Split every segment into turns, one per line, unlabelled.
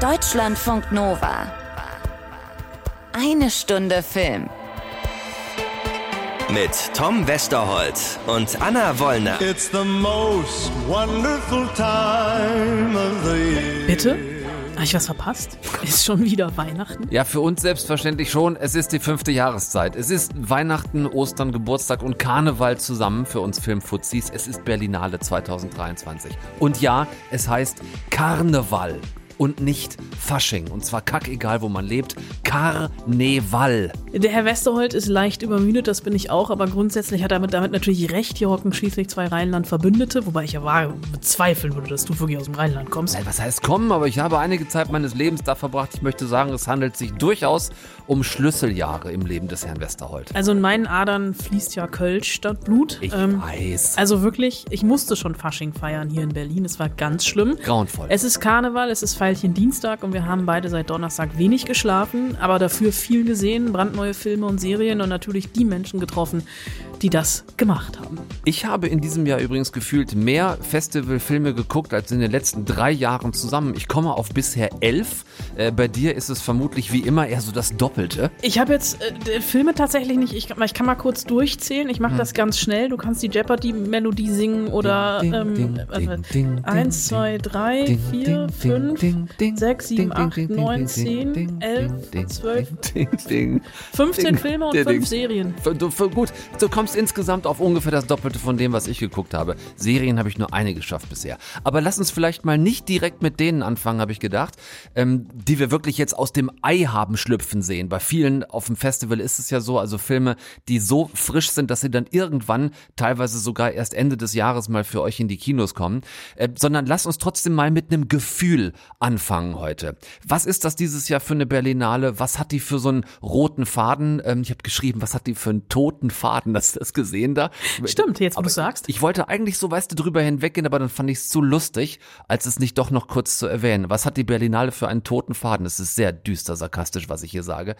Deutschlandfunk Nova. Eine Stunde Film.
Mit Tom Westerholt und Anna Wollner.
It's the most wonderful time of the year.
Bitte? Habe ich was verpasst? Ist schon wieder Weihnachten?
Ja, für uns selbstverständlich schon. Es ist die fünfte Jahreszeit. Es ist Weihnachten, Ostern, Geburtstag und Karneval zusammen für uns Filmfuzis. Es ist Berlinale 2023. Und ja, es heißt Karneval und nicht Fasching. Und zwar kackegal, wo man lebt. Karneval.
Der Herr Westerholt ist leicht übermüdet, das bin ich auch, aber grundsätzlich hat er damit, damit natürlich recht. Hier hocken schließlich zwei Rheinland-Verbündete, wobei ich ja wahr bezweifeln würde, dass du wirklich aus dem Rheinland kommst.
Nein, was heißt kommen? Aber ich habe einige Zeit meines Lebens da verbracht. Ich möchte sagen, es handelt sich durchaus um Schlüsseljahre im Leben des Herrn Westerholt.
Also in meinen Adern fließt ja Kölsch statt Blut.
Ich weiß.
Also wirklich, ich musste schon Fasching feiern hier in Berlin. Es war ganz schlimm.
Grauenvoll.
Es ist Karneval, es ist Veilchen Dienstag und wir haben beide seit Donnerstag wenig geschlafen, aber dafür viel gesehen, brandneue Filme und Serien und natürlich die Menschen getroffen, die das gemacht haben.
Ich habe in diesem Jahr übrigens gefühlt mehr Festivalfilme geguckt als in den letzten drei Jahren zusammen. Ich komme auf bisher elf. Äh, bei dir ist es vermutlich wie immer eher so das Doppelte.
Ich habe jetzt äh, Filme tatsächlich nicht, ich, ich kann mal kurz durchzählen, ich mache
Hm.
das ganz schnell. Du kannst die Jeopardy-Melodie singen oder
Ding,
ähm,
ding,
warte,
ding,
warte.
ding,
eins,
ding,
zwei, drei,
ding,
vier,
ding,
fünf,
ding, ding,
sechs, sieben,
ding, ding,
acht,
ding,
neun,
ding,
zehn,
ding,
elf,
ding,
zwölf,
ding, ding,
15
ding,
Filme und
ding,
fünf
ding.
Serien.
Du, für, gut, du kommst insgesamt auf ungefähr das Doppelte von dem, was ich geguckt habe. Serien habe ich nur eine geschafft bisher. Aber lass uns vielleicht mal nicht direkt mit denen anfangen, habe ich gedacht, ähm, die wir wirklich jetzt aus dem Ei haben schlüpfen sehen. Bei vielen auf dem Festival ist es ja so, also Filme, die so frisch sind, dass sie dann irgendwann, teilweise sogar erst Ende des Jahres mal für euch in die Kinos kommen. Äh, sondern lass uns trotzdem mal mit einem Gefühl anfangen heute. Was ist das dieses Jahr für eine Berlinale? Was hat die für so einen roten Faden? Ähm, ich habe geschrieben, was hat die für einen toten Faden? Hast du das gesehen da?
Stimmt, jetzt wo du sagst.
Ich wollte eigentlich so, weißt du, drüber hinweggehen, aber dann fand ich es zu lustig, als es nicht doch noch kurz zu erwähnen. Was hat die Berlinale für einen toten Faden? Es ist sehr düster sarkastisch, was ich hier sage.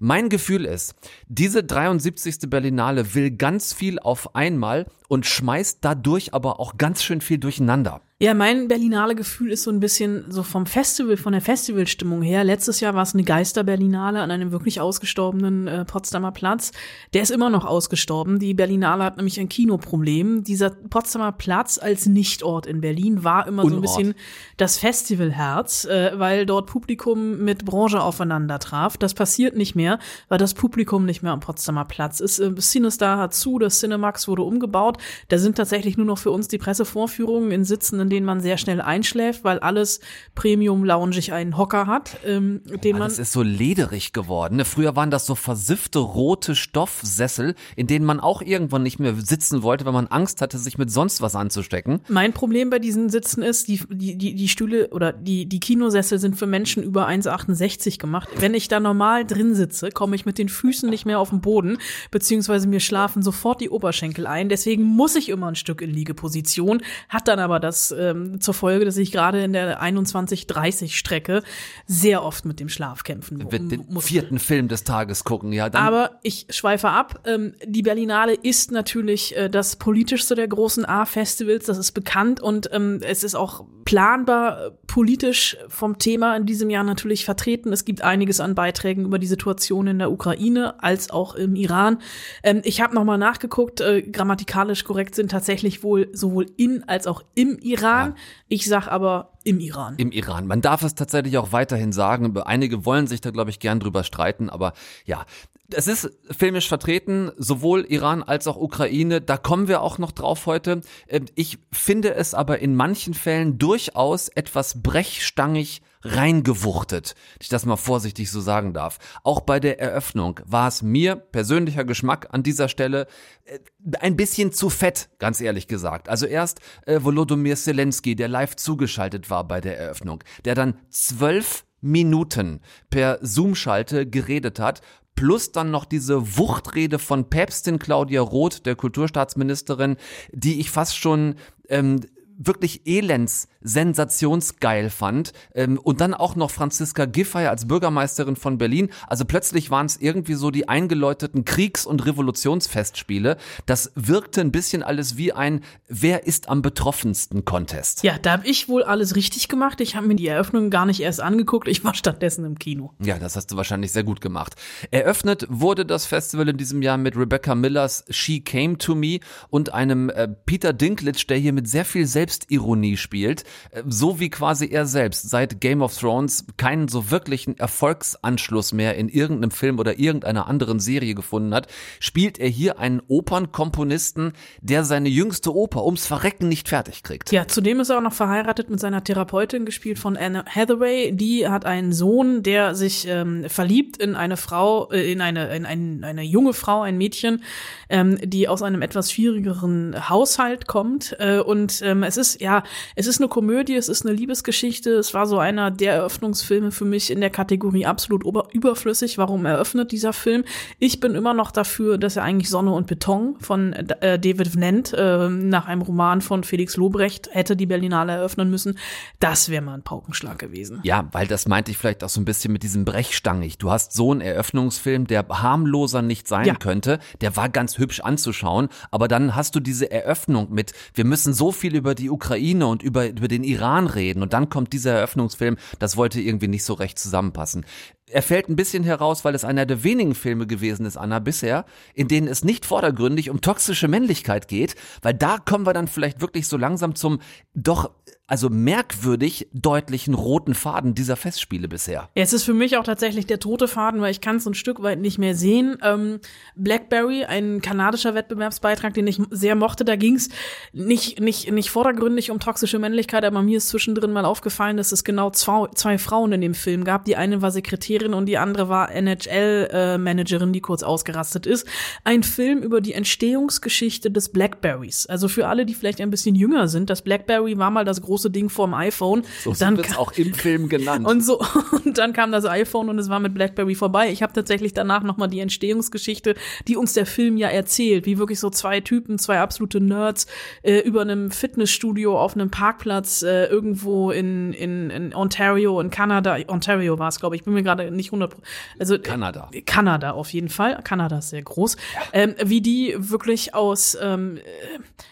Mein Gefühl ist, diese 73. Berlinale will ganz viel auf einmal und schmeißt dadurch aber auch ganz schön viel durcheinander.
Ja, mein Berlinale Gefühl ist so ein bisschen so vom Festival, von der Festivalstimmung her. Letztes Jahr war es eine Geister-Berlinale an einem wirklich ausgestorbenen äh, Potsdamer Platz. Der ist immer noch ausgestorben. Die Berlinale hat nämlich ein Kinoproblem. Dieser Potsdamer Platz als Nichtort in Berlin war immer so ein
Unort.
bisschen das Festivalherz, äh, weil dort Publikum mit Branche aufeinander traf. Das passiert nicht mehr, weil das Publikum nicht mehr am Potsdamer Platz ist. Äh, Cinestar hat zu, das Cinemax wurde umgebaut. Da sind tatsächlich nur noch für uns die Pressevorführungen in Sitzen, in denen man sehr schnell einschläft, weil alles Premium-loungig einen Hocker hat, ähm, den man
Alles ist so lederig geworden. ne? Früher waren das so versiffte rote Stoffsessel, in denen man auch irgendwann nicht mehr sitzen wollte, weil man Angst hatte, sich mit sonst was anzustecken.
Mein Problem bei diesen Sitzen ist, die, die, die, die Stühle oder die, die Kinosessel sind für Menschen über 1,68 gemacht. Wenn ich da normal drin sitze, komme ich mit den Füßen nicht mehr auf den Boden, beziehungsweise mir schlafen sofort die Oberschenkel ein. Deswegen muss ich immer ein Stück in Liegeposition, hat dann aber das ähm, zur Folge, dass ich gerade in der 21-30 Strecke sehr oft mit dem Schlaf kämpfen mu-
Wird den
musste.
vierten Film des Tages gucken, ja. Dann
Aber ich schweife ab. Ähm, die Berlinale ist natürlich äh, das politischste der großen A-Festivals. Das ist bekannt und ähm, es ist auch planbar äh, politisch vom Thema in diesem Jahr natürlich vertreten. Es gibt einiges an Beiträgen über die Situation in der Ukraine als auch im Iran. Ähm, ich habe nochmal nachgeguckt. Äh, grammatikalisch korrekt sind tatsächlich wohl sowohl in als auch im Iran. Ich sag aber im Iran.
im Iran. Man darf es tatsächlich auch weiterhin sagen. Einige wollen sich da, glaube ich, gern drüber streiten, aber ja. Es ist filmisch vertreten, sowohl Iran als auch Ukraine. Da kommen wir auch noch drauf heute. Ähm, Ich finde es aber in manchen Fällen durchaus etwas brechstangig reingewuchtet, wenn ich das mal vorsichtig so sagen darf. Auch bei der Eröffnung war es mir persönlicher Geschmack an dieser Stelle äh, ein bisschen zu fett, ganz ehrlich gesagt. Also erst äh, Volodymyr Zelensky, der live zugeschaltet war bei der Eröffnung, der dann zwölf Minuten per Zoom-Schalte geredet hat, plus dann noch diese Wuchtrede von Päpstin Claudia Roth, der Kulturstaatsministerin, die ich fast schon ähm, wirklich elends sensationsgeil fand ähm, und dann auch noch Franziska Giffey als Bürgermeisterin von Berlin. Also plötzlich waren es irgendwie so die eingeläuteten Kriegs- und Revolutionsfestspiele. Das wirkte ein bisschen alles wie ein Wer ist am betroffensten Contest.
Ja, da habe ich wohl alles richtig gemacht. Ich habe mir die Eröffnung gar nicht erst angeguckt. Ich war stattdessen im Kino.
Ja, das hast du wahrscheinlich sehr gut gemacht. Eröffnet wurde das Festival in diesem Jahr mit Rebecca Millers She Came to Me und einem äh, Peter Dinklage, der hier mit sehr viel Selbstironie spielt, äh, so wie quasi er selbst seit Game of Thrones keinen so wirklichen Erfolgsanschluss mehr in irgendeinem Film oder irgendeiner anderen Serie gefunden hat, spielt er hier einen Opernkomponisten, der seine jüngste Oper ums Verrecken nicht fertig kriegt.
Ja, zudem ist er auch noch verheiratet mit seiner Therapeutin, gespielt von Anne Hathaway. Die hat einen Sohn, der sich ähm, verliebt in eine Frau, äh, in eine in ein, eine junge Frau, ein Mädchen, ähm, die aus einem etwas schwierigeren Haushalt kommt. Äh, und ähm, es ist ja, es ist eine Komödie, es ist eine Liebesgeschichte. Es war so einer der Eröffnungsfilme für mich in der Kategorie absolut überflüssig. Warum eröffnet dieser Film? Ich bin immer noch dafür, dass er eigentlich Sonne und Beton von äh, David Vnent äh, nach einem Roman von Felix Lobrecht hätte die Berlinale eröffnen müssen. Das wäre mal ein Paukenschlag gewesen.
Ja, weil das meinte ich vielleicht auch so ein bisschen mit diesem Brechstangig. Du hast so einen Eröffnungsfilm, der harmloser nicht sein
Ja.
könnte. Der war ganz hübsch anzuschauen, aber dann hast du diese Eröffnung mit, wir müssen so viel über die Ukraine und über, über den Iran reden und dann kommt dieser Eröffnungsfilm, das wollte irgendwie nicht so recht zusammenpassen. Er fällt ein bisschen heraus, weil es einer der wenigen Filme gewesen ist, Anna, bisher, in denen es nicht vordergründig um toxische Männlichkeit geht, weil da kommen wir dann vielleicht wirklich so langsam zum doch, also merkwürdig deutlichen roten Faden dieser Festspiele bisher.
Ja, es ist für mich auch tatsächlich der tote Faden, weil ich kann es ein Stück weit nicht mehr sehen. Ähm, Blackberry, ein kanadischer Wettbewerbsbeitrag, den ich sehr mochte, da ging es nicht, nicht, nicht vordergründig um toxische Männlichkeit, aber mir ist zwischendrin mal aufgefallen, dass es genau zwei, zwei Frauen in dem Film gab. Die eine war Sekretärin und die andere war NHL-Managerin, die kurz ausgerastet ist. Ein Film über die Entstehungsgeschichte des Blackberries. Also für alle, die vielleicht ein bisschen jünger sind, das Blackberry war mal das große Ding vorm iPhone.
So
Dann
wird es
ka-
auch im Film genannt.
und so, und dann kam das iPhone und es war mit BlackBerry vorbei. Ich habe tatsächlich danach nochmal die Entstehungsgeschichte, die uns der Film ja erzählt, wie wirklich so zwei Typen, zwei absolute Nerds, äh, über einem Fitnessstudio auf einem Parkplatz äh, irgendwo in, in, in Ontario, in Kanada, Ontario war es, glaube ich, bin mir gerade nicht 100, also
Kanada.
Kanada auf jeden Fall. Kanada ist sehr groß. Ähm, wie die wirklich aus, ähm,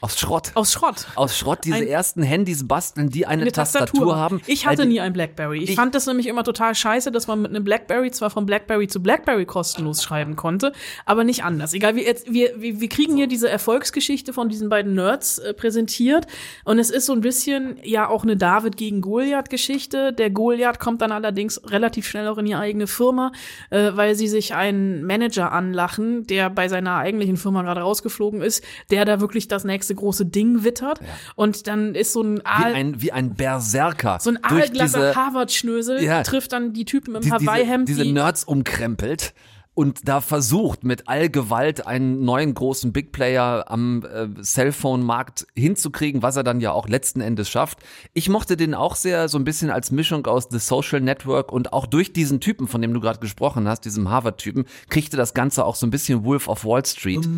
aus Schrott.
aus Schrott
aus Schrott diese
Ein-
ersten Handys basteln, die eine,
eine
Tastatur, haben.
Ich hatte
die-
nie ein Blackberry. Ich,
Ich-
fand das nämlich immer total scheiße, dass man mit einem Blackberry zwar von Blackberry zu Blackberry kostenlos schreiben konnte, aber nicht anders. Egal, wir, jetzt, wir, wir, wir kriegen hier diese Erfolgsgeschichte von diesen beiden Nerds äh, präsentiert und es ist so ein bisschen ja auch eine David gegen Goliath Geschichte. Der Goliath kommt dann allerdings relativ schnell auch in die eigene Firma, äh, weil sie sich einen Manager anlachen, der bei seiner eigentlichen Firma gerade rausgeflogen ist, der da wirklich das nächste große Ding wittert und dann ist so ein
wie ein, wie ein Berserker.
so ein aalglatter
diese,
Harvard-Schnösel
Ja.
trifft dann die Typen im
die, diese,
Hawaii-Hemd.
diese
die-
Nerds umkrempelt und da versucht mit Allgewalt einen neuen großen Big Player am äh, Cellphone-Markt hinzukriegen, was er dann ja auch letzten Endes schafft. Ich mochte den auch sehr so ein bisschen als Mischung aus The Social Network und auch durch diesen Typen, von dem du gerade gesprochen hast, diesem Harvard-Typen, kriegte das Ganze auch so ein bisschen Wolf of Wall Street.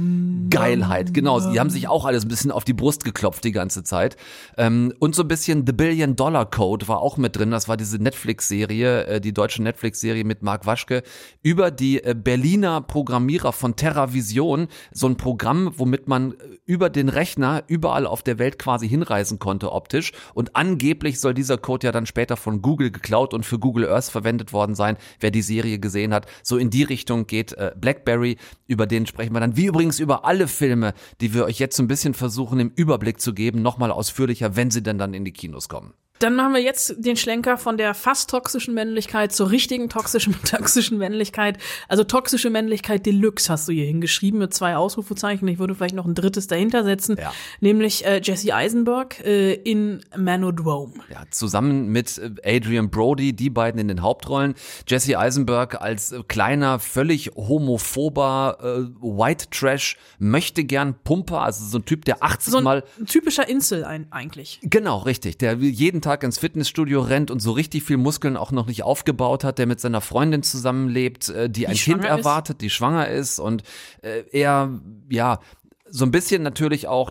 Geilheit, genau. Die haben sich auch alles ein bisschen auf die Brust geklopft die ganze Zeit. Ähm, und so ein bisschen The Billion Dollar Code war auch mit drin. Das war diese Netflix-Serie, äh, die deutsche Netflix-Serie mit Marc Waschke über die äh, Berliner Programmierer von TerraVision. So ein Programm, womit man äh, über den Rechner überall auf der Welt quasi hinreisen konnte optisch. Und angeblich soll dieser Code ja dann später von Google geklaut und für Google Earth verwendet worden sein. Wer die Serie gesehen hat, so in die Richtung geht äh, BlackBerry. Über den sprechen wir dann, wie übrigens über alle Filme, die wir euch jetzt so ein bisschen versuchen im Überblick zu geben, nochmal ausführlicher, wenn sie denn dann in die Kinos kommen.
Dann machen wir jetzt den Schlenker von der fast toxischen Männlichkeit zur richtigen toxischen, toxischen Männlichkeit. Also toxische Männlichkeit Deluxe hast du hier hingeschrieben mit zwei Ausrufezeichen. Ich würde vielleicht noch ein drittes dahinter setzen,
Ja.
nämlich äh, Jesse Eisenberg äh, in Manodrome.
Ja, zusammen mit äh, Adrian Brody, die beiden in den Hauptrollen. Jesse Eisenberg als äh, kleiner, völlig homophober äh, White Trash möchte gern Pumper, also so ein Typ, der 80
So ein
Mal
typischer Insel ein, eigentlich.
Genau, richtig. Der jeden Tag ins Fitnessstudio rennt und so richtig viel Muskeln auch noch nicht aufgebaut hat, der mit seiner Freundin zusammenlebt, äh, die, ein Kind
schwanger ist.
erwartet, die schwanger ist und äh, er, ja, so ein bisschen natürlich auch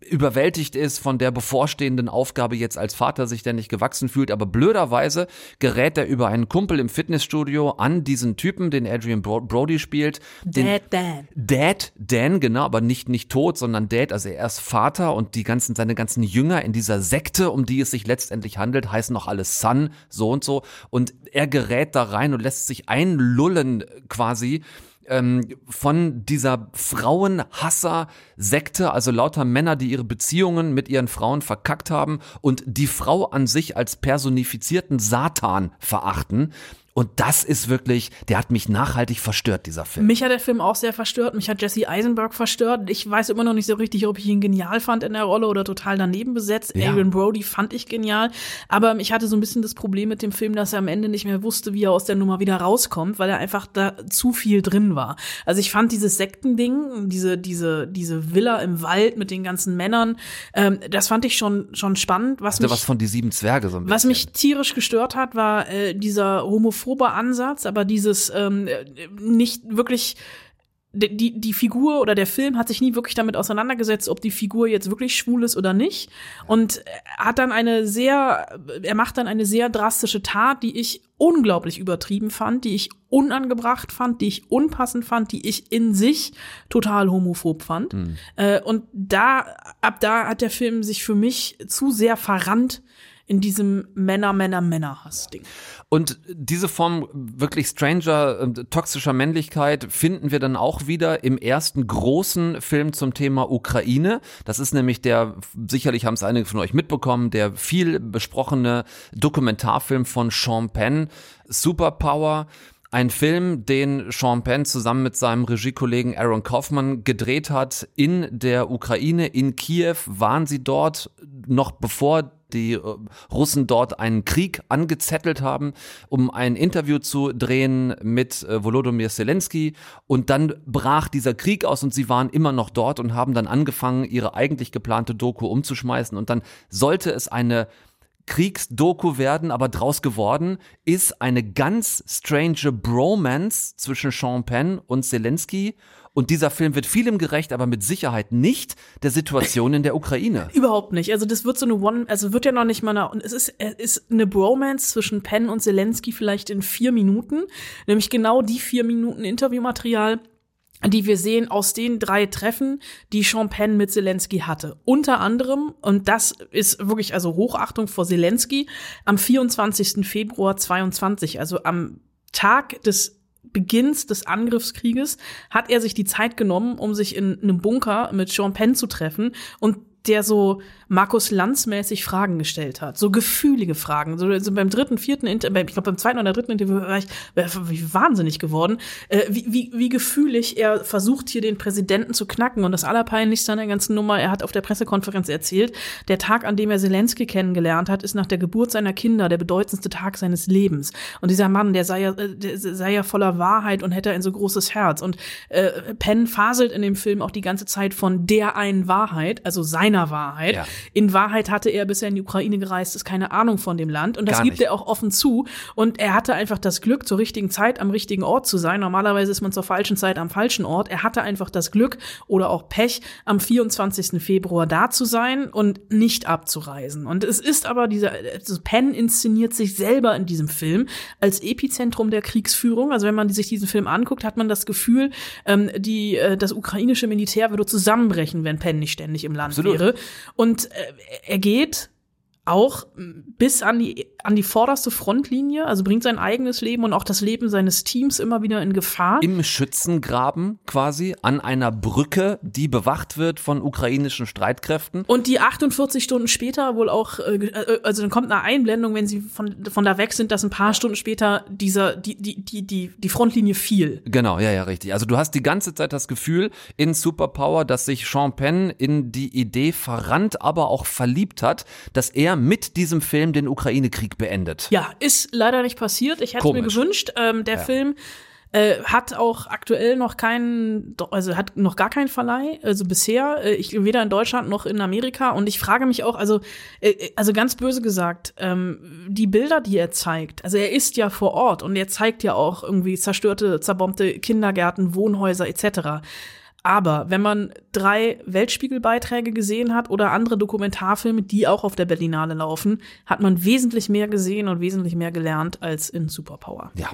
überwältigt ist von der bevorstehenden Aufgabe jetzt als Vater sich der nicht gewachsen fühlt, aber blöderweise gerät er über einen Kumpel im Fitnessstudio an diesen Typen, den Adrian Brody spielt.
Dad Dan.
Dad Dan, genau, aber nicht nicht tot, sondern Dad, also er ist Vater und die ganzen seine ganzen Jünger in dieser Sekte, um die es sich letztendlich handelt, heißen noch alles Son, so und so und er gerät da rein und lässt sich einlullen quasi ähm, von dieser Frauenhasser-Sekte, also lauter Männer, die ihre Beziehungen mit ihren Frauen verkackt haben und die Frau an sich als personifizierten Satan verachten. Und das ist wirklich, der hat mich nachhaltig verstört, dieser Film.
Mich hat der Film auch sehr verstört. Mich hat Jesse Eisenberg verstört. Ich weiß immer noch nicht so richtig, ob ich ihn genial fand in der Rolle oder total daneben besetzt.
Ja.
Adrian Brody fand ich genial. Aber ich hatte so ein bisschen das Problem mit dem Film, dass er am Ende nicht mehr wusste, wie er aus der Nummer wieder rauskommt, weil er einfach da zu viel drin war. Also ich fand dieses Sektending, diese, diese, diese Villa im Wald mit den ganzen Männern, ähm, das fand ich schon, schon spannend. Was
Der
mich,
was von die sieben Zwerge so ein bisschen.
was mich tierisch gestört hat, war äh, dieser homophobe Ansatz, aber dieses ähm, äh, nicht wirklich die, die, Figur oder der Film hat sich nie wirklich damit auseinandergesetzt, ob die Figur jetzt wirklich schwul ist oder nicht. Und hat dann eine sehr, er macht dann eine sehr drastische Tat, die ich unglaublich übertrieben fand, die ich unangebracht fand, die ich unpassend fand, die ich in sich total homophob fand. Äh, und da, ab da hat der Film sich für mich zu sehr verrannt in diesem Männer, Männer, Männer-Hass-Ding.
Und diese Form wirklich stranger, äh, toxischer Männlichkeit finden wir dann auch wieder im ersten großen Film zum Thema Ukraine. Das ist nämlich der, sicherlich haben es einige von euch mitbekommen, der viel besprochene Dokumentarfilm von Sean Penn, Superpower. Ein Film, den Sean Penn zusammen mit seinem Regiekollegen Aaron Kaufman gedreht hat in der Ukraine, in Kiew. Waren sie dort noch bevor die äh, Russen dort einen Krieg angezettelt haben, um ein Interview zu drehen mit äh, Volodymyr Zelensky. Und dann brach dieser Krieg aus und sie waren immer noch dort und haben dann angefangen, ihre eigentlich geplante Doku umzuschmeißen. Und dann sollte es eine Kriegsdoku werden, aber draus geworden ist eine ganz strange Bromance zwischen Sean Penn und Zelensky. Und dieser Film wird vielem gerecht, aber mit Sicherheit nicht der Situation in der Ukraine.
Überhaupt nicht. Also das wird so eine One, also wird ja noch nicht mal eine, und es ist, ist eine Bromance zwischen Penn und Zelensky vielleicht in vier Minuten, nämlich genau die vier Minuten Interviewmaterial, die wir sehen aus den drei Treffen, die Sean Penn mit Zelensky hatte. Unter anderem, und das ist wirklich also Hochachtung vor Zelensky, am 24. Februar 22, also am Tag des Beginns des Angriffskrieges hat er sich die Zeit genommen, um sich in einem Bunker mit Sean Penn zu treffen und der so Markus Lanz-mäßig Fragen gestellt hat, so gefühlige Fragen. So also beim dritten, vierten Interview, ich glaube beim zweiten oder dritten Interview war ich war ich wahnsinnig geworden, äh, wie, wie, wie gefühlig er versucht hier den Präsidenten zu knacken. Und das Allerpeinlichste an der ganzen Nummer, er hat auf der Pressekonferenz erzählt, der Tag, an dem er Zelensky kennengelernt hat, ist nach der Geburt seiner Kinder der bedeutendste Tag seines Lebens. Und dieser Mann, der sei ja, äh, der sei ja voller Wahrheit und hätte ein so großes Herz. Und äh, Penn faselt in dem Film auch die ganze Zeit von der einen Wahrheit, also seiner Wahrheit.
Ja.
In Wahrheit hatte er, bis er in die Ukraine gereist ist, keine Ahnung von dem Land. Und das gibt er auch offen zu. Und er hatte einfach das Glück, zur richtigen Zeit am richtigen Ort zu sein. Normalerweise ist man zur falschen Zeit am falschen Ort. Er hatte einfach das Glück oder auch Pech, am 24. Februar da zu sein und nicht abzureisen. Und es ist aber dieser, also Penn inszeniert sich selber in diesem Film als Epizentrum der Kriegsführung. Also wenn man sich diesen Film anguckt, hat man das Gefühl, ähm, die, äh, das ukrainische Militär würde zusammenbrechen, wenn Penn nicht ständig im Land
Absolut.
wäre. Und äh, er geht auch bis an die, an die vorderste Frontlinie, also bringt sein eigenes Leben und auch das Leben seines Teams immer wieder in Gefahr.
Im Schützengraben quasi an einer Brücke, die bewacht wird von ukrainischen Streitkräften.
Und die 48 Stunden später wohl auch, äh, äh, also dann kommt eine Einblendung, wenn sie von, von da weg sind, dass ein paar Stunden später dieser, die, die, die, die, die Frontlinie fiel.
Genau, ja, ja, richtig. Also du hast die ganze Zeit das Gefühl in Superpower, dass sich Sean Penn in die Idee verrannt, aber auch verliebt hat, dass er mit diesem Film den Ukraine-Krieg beendet.
Ja, ist leider nicht passiert. Ich hätte es mir gewünscht. Ähm, der Film äh, hat auch aktuell noch keinen, also hat noch gar keinen Verleih, also bisher, äh, ich weder in Deutschland noch in Amerika. Und ich frage mich auch, also, äh, also ganz böse gesagt, ähm, die Bilder, die er zeigt, also er ist ja vor Ort und er zeigt ja auch irgendwie zerstörte, zerbombte Kindergärten, Wohnhäuser etc. Aber wenn man drei Weltspiegelbeiträge gesehen hat oder andere Dokumentarfilme, die auch auf der Berlinale laufen, hat man wesentlich mehr gesehen und wesentlich mehr gelernt als in Superpower.
Ja.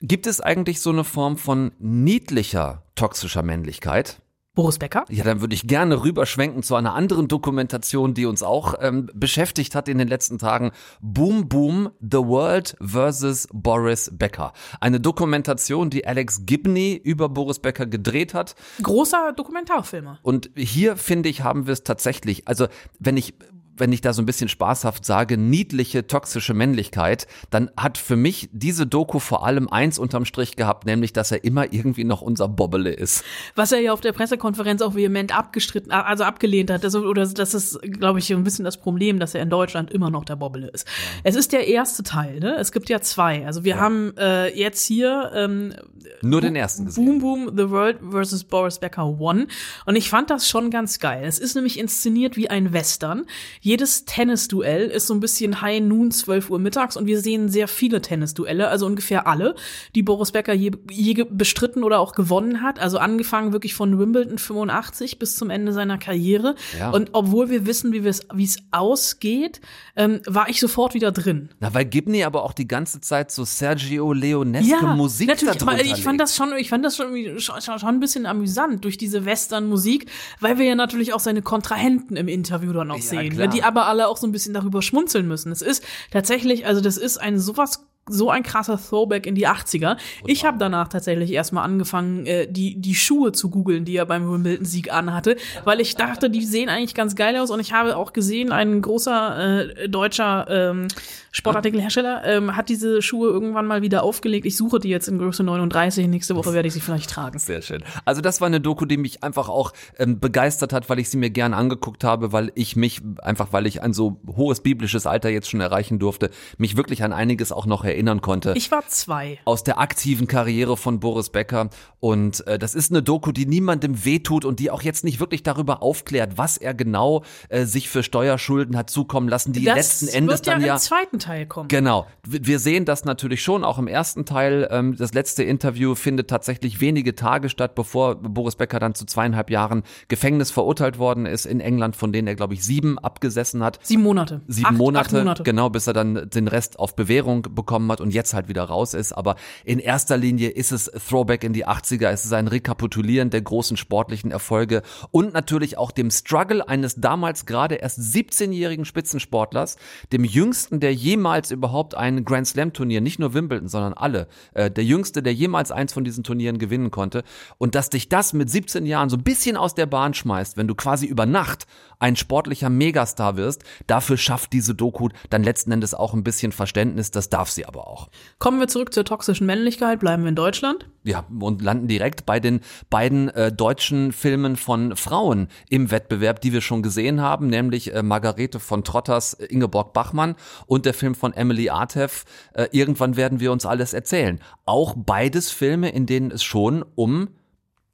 Gibt es eigentlich so eine Form von niedlicher toxischer Männlichkeit?
Boris Becker?
Ja, dann würde ich gerne rüberschwenken zu einer anderen Dokumentation, die uns auch ähm, beschäftigt hat in den letzten Tagen. Boom Boom, The World versus Boris Becker. Eine Dokumentation, die Alex Gibney über Boris Becker gedreht hat.
Großer Dokumentarfilmer.
Und hier, finde ich, haben wir es tatsächlich, also wenn ich wenn ich da so ein bisschen spaßhaft sage, niedliche, toxische Männlichkeit, dann hat für mich diese Doku vor allem eins unterm Strich gehabt, nämlich, dass er immer irgendwie noch unser Bobbele ist.
Was er ja auf der Pressekonferenz auch vehement abgestritten, also abgelehnt hat. Also, oder das ist, glaube ich, ein bisschen das Problem, dass er in Deutschland immer noch der Bobbele ist. Ja. Es ist der erste Teil, ne? Es gibt ja zwei. Also wir ja. haben äh, jetzt hier ähm,
nur den ersten
gesehen. Boom Boom The World versus Boris Becker One. Und ich fand das schon ganz geil. Es ist nämlich inszeniert wie ein Western jedes Tennisduell ist so ein bisschen High Noon, 12 Uhr mittags und wir sehen sehr viele Tennisduelle, also ungefähr alle, die Boris Becker je, je bestritten oder auch gewonnen hat. Also angefangen wirklich von Wimbledon 85 bis zum Ende seiner Karriere. Ja. Und obwohl wir wissen, wie es ausgeht, ähm, war ich sofort wieder drin.
Na, weil Gibney aber auch die ganze Zeit so Sergio Leonesque ja, Musik natürlich,
aber ich fand das schon, ich fand das schon, schon, schon ein bisschen amüsant durch diese Western-Musik, weil wir ja natürlich auch seine Kontrahenten im Interview dann noch ja, sehen. Klar die aber alle auch so ein bisschen darüber schmunzeln müssen. Es ist tatsächlich, also das ist ein sowas so ein krasser Throwback in die 80er. Ich habe danach tatsächlich erstmal angefangen, äh, die, die Schuhe zu googeln, die er beim Wimbledon-Sieg anhatte, weil ich dachte, die sehen eigentlich ganz geil aus und ich habe auch gesehen, ein großer äh, deutscher ähm, Sportartikelhersteller ähm, hat diese Schuhe irgendwann mal wieder aufgelegt. Ich suche die jetzt in Größe 39. Nächste Woche werde ich sie vielleicht tragen.
Sehr schön. Also das war eine Doku, die mich einfach auch ähm, begeistert hat, weil ich sie mir gern angeguckt habe, weil ich mich, einfach weil ich ein so hohes biblisches Alter jetzt schon erreichen durfte, mich wirklich an einiges auch noch erinnern konnte.
Ich war zwei.
Aus der aktiven Karriere von Boris Becker. Und äh, das ist eine Doku, die niemandem wehtut und die auch jetzt nicht wirklich darüber aufklärt, was er genau äh, sich für Steuerschulden hat zukommen lassen, die
das
letzten Endes
wird ja
dann ja.
Im zweiten Teil kommen.
Genau. Wir sehen das natürlich schon auch im ersten Teil. Ähm, das letzte Interview findet tatsächlich wenige Tage statt, bevor Boris Becker dann zu zweieinhalb Jahren Gefängnis verurteilt worden ist in England, von denen er, glaube ich, sieben abgesessen hat.
Sieben Monate.
Sieben acht, Monate, acht Monate. Genau, bis er dann den Rest auf Bewährung bekommen hat und jetzt halt wieder raus ist. Aber in erster Linie ist es Throwback in die 80er. Es ist ein Rekapitulieren der großen sportlichen Erfolge und natürlich auch dem Struggle eines damals gerade erst 17-jährigen Spitzensportlers, dem jüngsten, der je jemals überhaupt ein Grand Slam Turnier, nicht nur Wimbledon, sondern alle, äh, der jüngste, der jemals eins von diesen Turnieren gewinnen konnte. Und dass dich das mit 17 Jahren so ein bisschen aus der Bahn schmeißt, wenn du quasi über Nacht ein sportlicher Megastar wirst, dafür schafft diese Doku dann letzten Endes auch ein bisschen Verständnis, das darf sie aber auch.
Kommen wir zurück zur toxischen Männlichkeit, bleiben wir in Deutschland?
Ja, und landen direkt bei den beiden äh, deutschen Filmen von Frauen im Wettbewerb, die wir schon gesehen haben, nämlich äh, Margarete von Trotters, Ingeborg Bachmann und der Film von Emily Artef, äh, Irgendwann werden wir uns alles erzählen. Auch beides Filme, in denen es schon um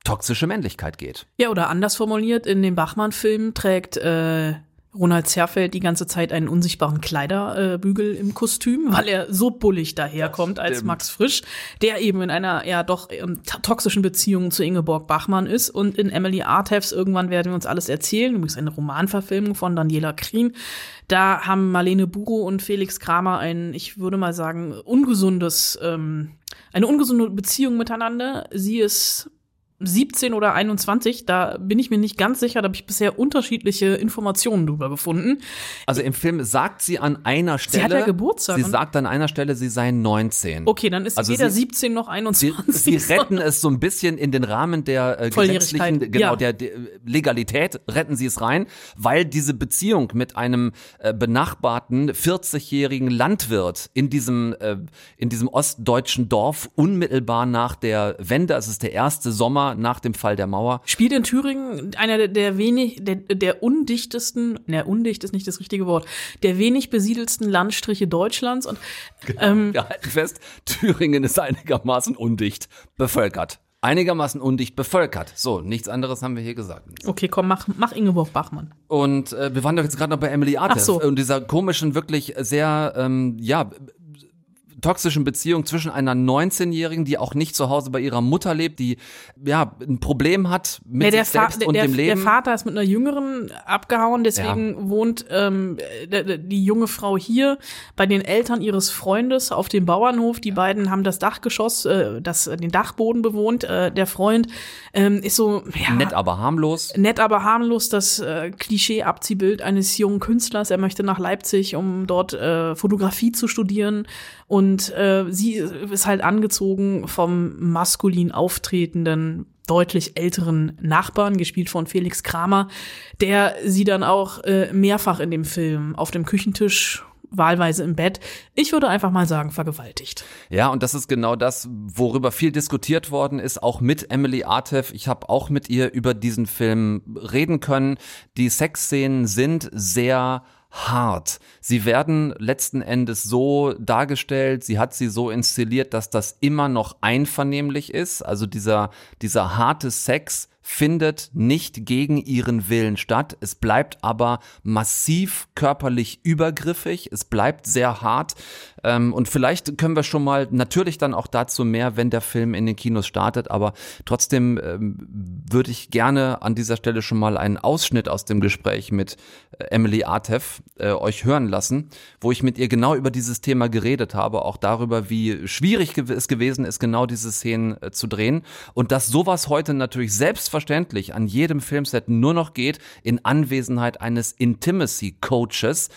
toxische Männlichkeit geht.
Ja, oder anders formuliert, in dem Bachmann-Film trägt äh, Ronald Zerfeld die ganze Zeit einen unsichtbaren Kleiderbügel im Kostüm, weil er so bullig daherkommt als Max Frisch, der eben in einer ja doch ähm, toxischen Beziehung zu Ingeborg Bachmann ist und in Emily Artefs irgendwann werden wir uns alles erzählen, übrigens eine Romanverfilmung von Daniela Krien. Da haben Marlene Buro und Felix Kramer ein, ich würde mal sagen, ungesundes, ähm, eine ungesunde Beziehung miteinander. Sie ist 17 oder 21, da bin ich mir nicht ganz sicher, da habe ich bisher unterschiedliche Informationen drüber gefunden.
Also im Film sagt sie an einer Stelle.
Sie hat ja Geburtstag.
Sie sagt an einer Stelle, sie sei 19.
Okay, dann ist also weder sie, 17 noch 21.
Sie, sie retten es so ein bisschen in den Rahmen der äh, gesetzlichen, genau, ja. der, der, Legalität, retten sie es rein, weil diese Beziehung mit einem äh, benachbarten 40-jährigen Landwirt in diesem, äh, in diesem ostdeutschen Dorf unmittelbar nach der Wende, es ist der erste Sommer nach dem Fall der Mauer.
Spielt in Thüringen einer der, wenig, der, der undichtesten, ne, undicht ist nicht das richtige Wort, der wenig besiedelsten Landstriche Deutschlands und
genau. ähm, Wir halten fest, Thüringen ist einigermaßen undicht bevölkert einigermaßen undicht bevölkert. So, nichts anderes haben wir hier gesagt.
Okay, komm, mach, mach Ingeborg Bachmann.
Und äh, wir waren doch jetzt gerade noch bei Emily Artes
so.
und dieser komischen, wirklich sehr, ähm, ja, toxischen Beziehung zwischen einer 19-Jährigen, die auch nicht zu Hause bei ihrer Mutter lebt, die ja ein Problem hat mit
Nee, der,
sich selbst
Fa-
und
der,
dem Leben.
der Vater ist mit einer Jüngeren abgehauen, deswegen wohnt ähm, die junge Frau hier bei den Eltern ihres Freundes auf dem Bauernhof. Die beiden haben das Dachgeschoss, äh, das, den Dachboden bewohnt. Äh, der Freund ähm, ist so ja,
Nett, aber harmlos.
nett, aber harmlos das äh, Klischee-Abziehbild eines jungen Künstlers. Er möchte nach Leipzig, um dort äh, Fotografie zu studieren. Und äh, sie ist halt angezogen vom maskulin auftretenden deutlich älteren Nachbarn, gespielt von Felix Kramer, der sie dann auch äh, mehrfach in dem Film auf dem Küchentisch wahlweise im Bett, ich würde einfach mal sagen, vergewaltigt.
Ja, und das ist genau das, worüber viel diskutiert worden ist, auch mit Emily Artef. Ich habe auch mit ihr über diesen Film reden können. Die Sexszenen sind sehr hart. Sie werden letzten Endes so dargestellt, sie hat sie so inszeniert, dass das immer noch einvernehmlich ist. Also dieser, dieser harte Sex findet nicht gegen ihren Willen statt. Es bleibt aber massiv körperlich übergriffig. Es bleibt sehr hart. Ähm, und vielleicht können wir schon mal natürlich dann auch dazu mehr, wenn der Film in den Kinos startet. Aber trotzdem ähm, würde ich gerne an dieser Stelle schon mal einen Ausschnitt aus dem Gespräch mit äh, Emily Artef äh, euch hören lassen, wo ich mit ihr genau über dieses Thema geredet habe, auch darüber, wie schwierig es gewesen ist, genau diese Szenen äh, zu drehen. Und dass sowas heute natürlich selbstverständlich an jedem Filmset nur noch geht, in Anwesenheit eines Intimacy-Coaches,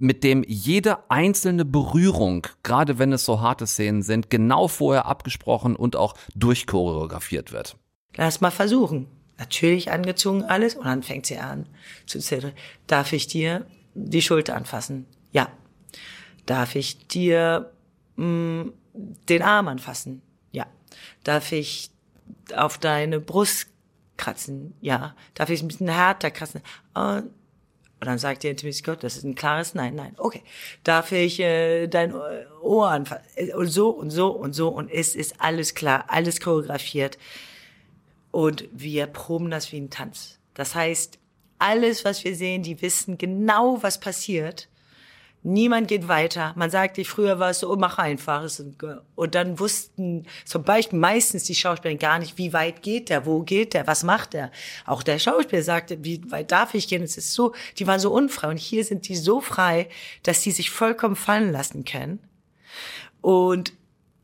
mit dem jede einzelne Berührung, gerade wenn es so harte Szenen sind, genau vorher abgesprochen und auch durchchoreografiert wird.
Lass mal versuchen. Natürlich angezogen alles und dann fängt sie an zu zittern. Darf ich dir die Schulter anfassen? Ja. Darf ich dir mh, den Arm anfassen? Ja. Darf ich auf deine Brust kratzen? Ja. Darf ich ein bisschen härter kratzen? Äh, und dann sagt der Intimacy Gott, das ist ein klares Nein, nein. Okay. Darf ich äh, dein Ohr anfassen? Und so und so und so. Und es ist alles klar, alles choreografiert. Und wir proben das wie ein Tanz. Das heißt, alles, was wir sehen, die wissen genau, was passiert. Niemand geht weiter. Man sagte, früher war es so, oh, mach einfach. Und dann wussten zum Beispiel meistens die Schauspieler gar nicht, wie weit geht der, wo geht der, was macht der. Auch der Schauspieler sagte, wie weit darf ich gehen? Es ist so, die waren so unfrei. Und hier sind die so frei, dass die sich vollkommen fallen lassen können. Und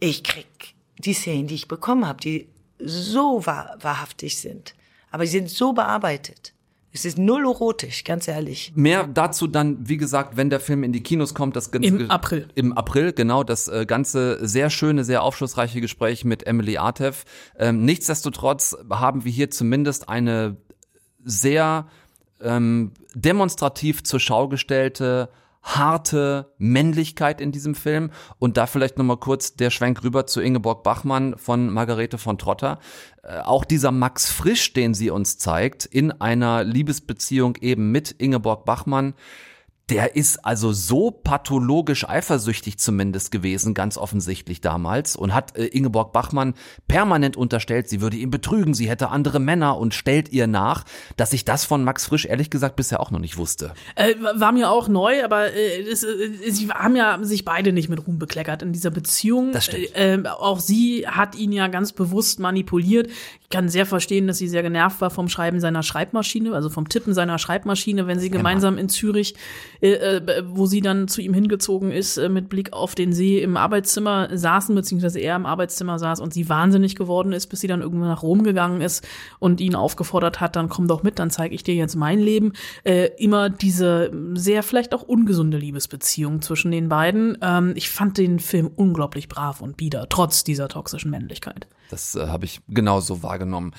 ich krieg die Szenen, die ich bekommen habe, die so wahr, wahrhaftig sind. Aber sie sind so bearbeitet. Es ist null erotisch, ganz ehrlich.
Mehr dazu dann, wie gesagt, wenn der Film in die Kinos kommt, das ganze
Im April.
Im April, genau, das äh, ganze sehr schöne, sehr aufschlussreiche Gespräch mit Emily Artef. Ähm, nichtsdestotrotz haben wir hier zumindest eine sehr ähm, demonstrativ zur Schau gestellte harte Männlichkeit in diesem Film und da vielleicht nochmal kurz der Schwenk rüber zu Ingeborg Bachmann von Margarete von Trotter. Äh, auch dieser Max Frisch, den sie uns zeigt, in einer Liebesbeziehung eben mit Ingeborg Bachmann, der ist also so pathologisch eifersüchtig zumindest gewesen, ganz offensichtlich damals, und hat äh, Ingeborg Bachmann permanent unterstellt, sie würde ihn betrügen, sie hätte andere Männer und stellt ihr nach, dass ich das von Max Frisch ehrlich gesagt bisher auch noch nicht wusste.
Äh, war mir auch neu, aber äh, es, äh, sie haben ja sich beide nicht mit Ruhm bekleckert in dieser Beziehung.
Das stimmt.
Äh, äh, auch sie hat ihn ja ganz bewusst manipuliert. Ich kann sehr verstehen, dass sie sehr genervt war vom Schreiben seiner Schreibmaschine, also vom Tippen seiner Schreibmaschine, wenn sie gemeinsam in Zürich, äh, äh, wo sie dann zu ihm hingezogen ist, äh, mit Blick auf den See im Arbeitszimmer saßen, beziehungsweise er im Arbeitszimmer saß und sie wahnsinnig geworden ist, bis sie dann irgendwann nach Rom gegangen ist und ihn aufgefordert hat, dann komm doch mit, dann zeige ich dir jetzt mein Leben. Äh, immer diese sehr vielleicht auch ungesunde Liebesbeziehung zwischen den beiden. Ähm, ich fand den Film unglaublich brav und bieder, trotz dieser toxischen Männlichkeit.
Das äh, habe ich genauso wahrgenommen.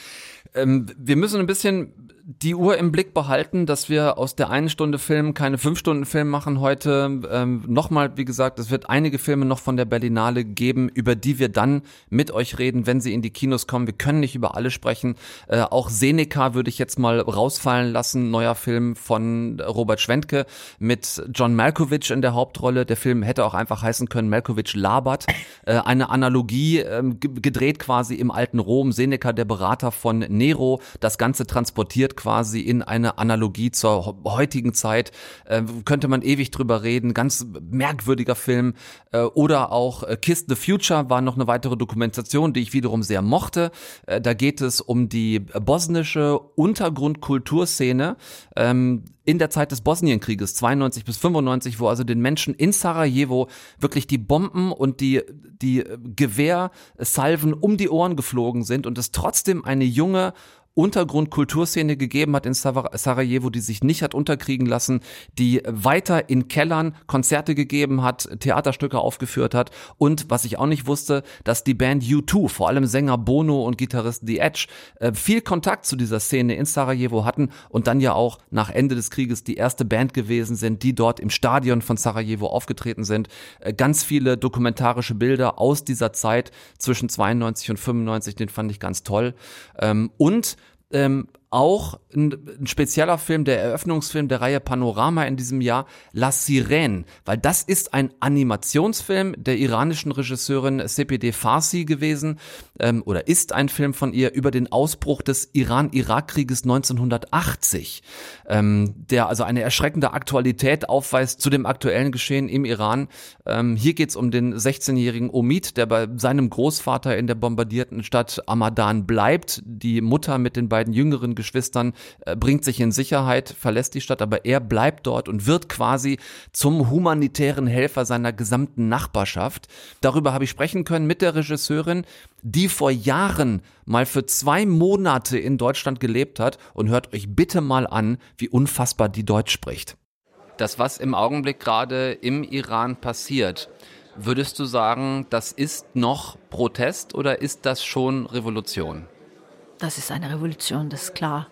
Ähm, wir müssen ein bisschen die Uhr im Blick behalten, dass wir aus der einen Stunde Film keine fünf Stunden Film machen heute. Ähm, Nochmal, wie gesagt, es wird einige Filme noch von der Berlinale geben, über die wir dann mit euch reden, wenn sie in die Kinos kommen. Wir können nicht über alle sprechen. Äh, auch Seneca würde ich jetzt mal rausfallen lassen. Neuer Film von Robert Schwentke mit John Malkovich in der Hauptrolle. Der Film hätte auch einfach heißen können, Malkovich labert. Äh, eine Analogie ge- gedreht quasi im alten Rom. Seneca, der Berater von Nero, das Ganze transportiert quasi in eine Analogie zur heutigen Zeit. Äh, könnte man ewig drüber reden, ganz merkwürdiger Film. Äh, oder auch äh, Kiss the Future war noch eine weitere Dokumentation, die ich wiederum sehr mochte. Äh, da geht es um die bosnische Untergrundkulturszene. Ähm, in der Zeit des Bosnienkrieges 92 bis 95, wo also den Menschen in Sarajevo wirklich die Bomben und die die Gewehrsalven um die Ohren geflogen sind und es trotzdem eine junge Untergrundkulturszene gegeben hat in Sarajevo, die sich nicht hat unterkriegen lassen, die weiter in Kellern Konzerte gegeben hat, Theaterstücke aufgeführt hat und was ich auch nicht wusste, dass die Band U2, vor allem Sänger Bono und Gitarrist The Edge, äh, viel Kontakt zu dieser Szene in Sarajevo hatten und dann ja auch nach Ende des Krieges die erste Band gewesen sind, die dort im Stadion von Sarajevo aufgetreten sind. Äh, ganz viele dokumentarische Bilder aus dieser Zeit zwischen 92 und 95, den fand ich ganz toll. Ähm, und ähm, auch ein, ein, spezieller Film, der Eröffnungsfilm der Reihe Panorama in diesem Jahr, La Sirène, weil das ist ein Animationsfilm der iranischen Regisseurin CPD Farsi gewesen ähm, oder ist ein Film von ihr über den Ausbruch des Iran-Irak-Krieges 1980, ähm, der also eine erschreckende Aktualität aufweist zu dem aktuellen Geschehen im Iran. Ähm, hier geht's um den 16-jährigen Omid, der bei seinem Großvater in der bombardierten Stadt Amadan bleibt, die Mutter mit den beiden jüngeren Geschwistern, äh, bringt sich in Sicherheit, verlässt die Stadt, aber er bleibt dort und wird quasi zum humanitären Helfer seiner gesamten Nachbarschaft. Darüber habe ich sprechen können mit der Regisseurin, die vor Jahren mal für zwei Monate in Deutschland gelebt hat und hört euch bitte mal an, wie unfassbar die Deutsch spricht. Das, was im Augenblick gerade im Iran passiert, würdest du sagen, das ist noch Protest oder ist das schon Revolution?
Das ist eine Revolution, das ist klar.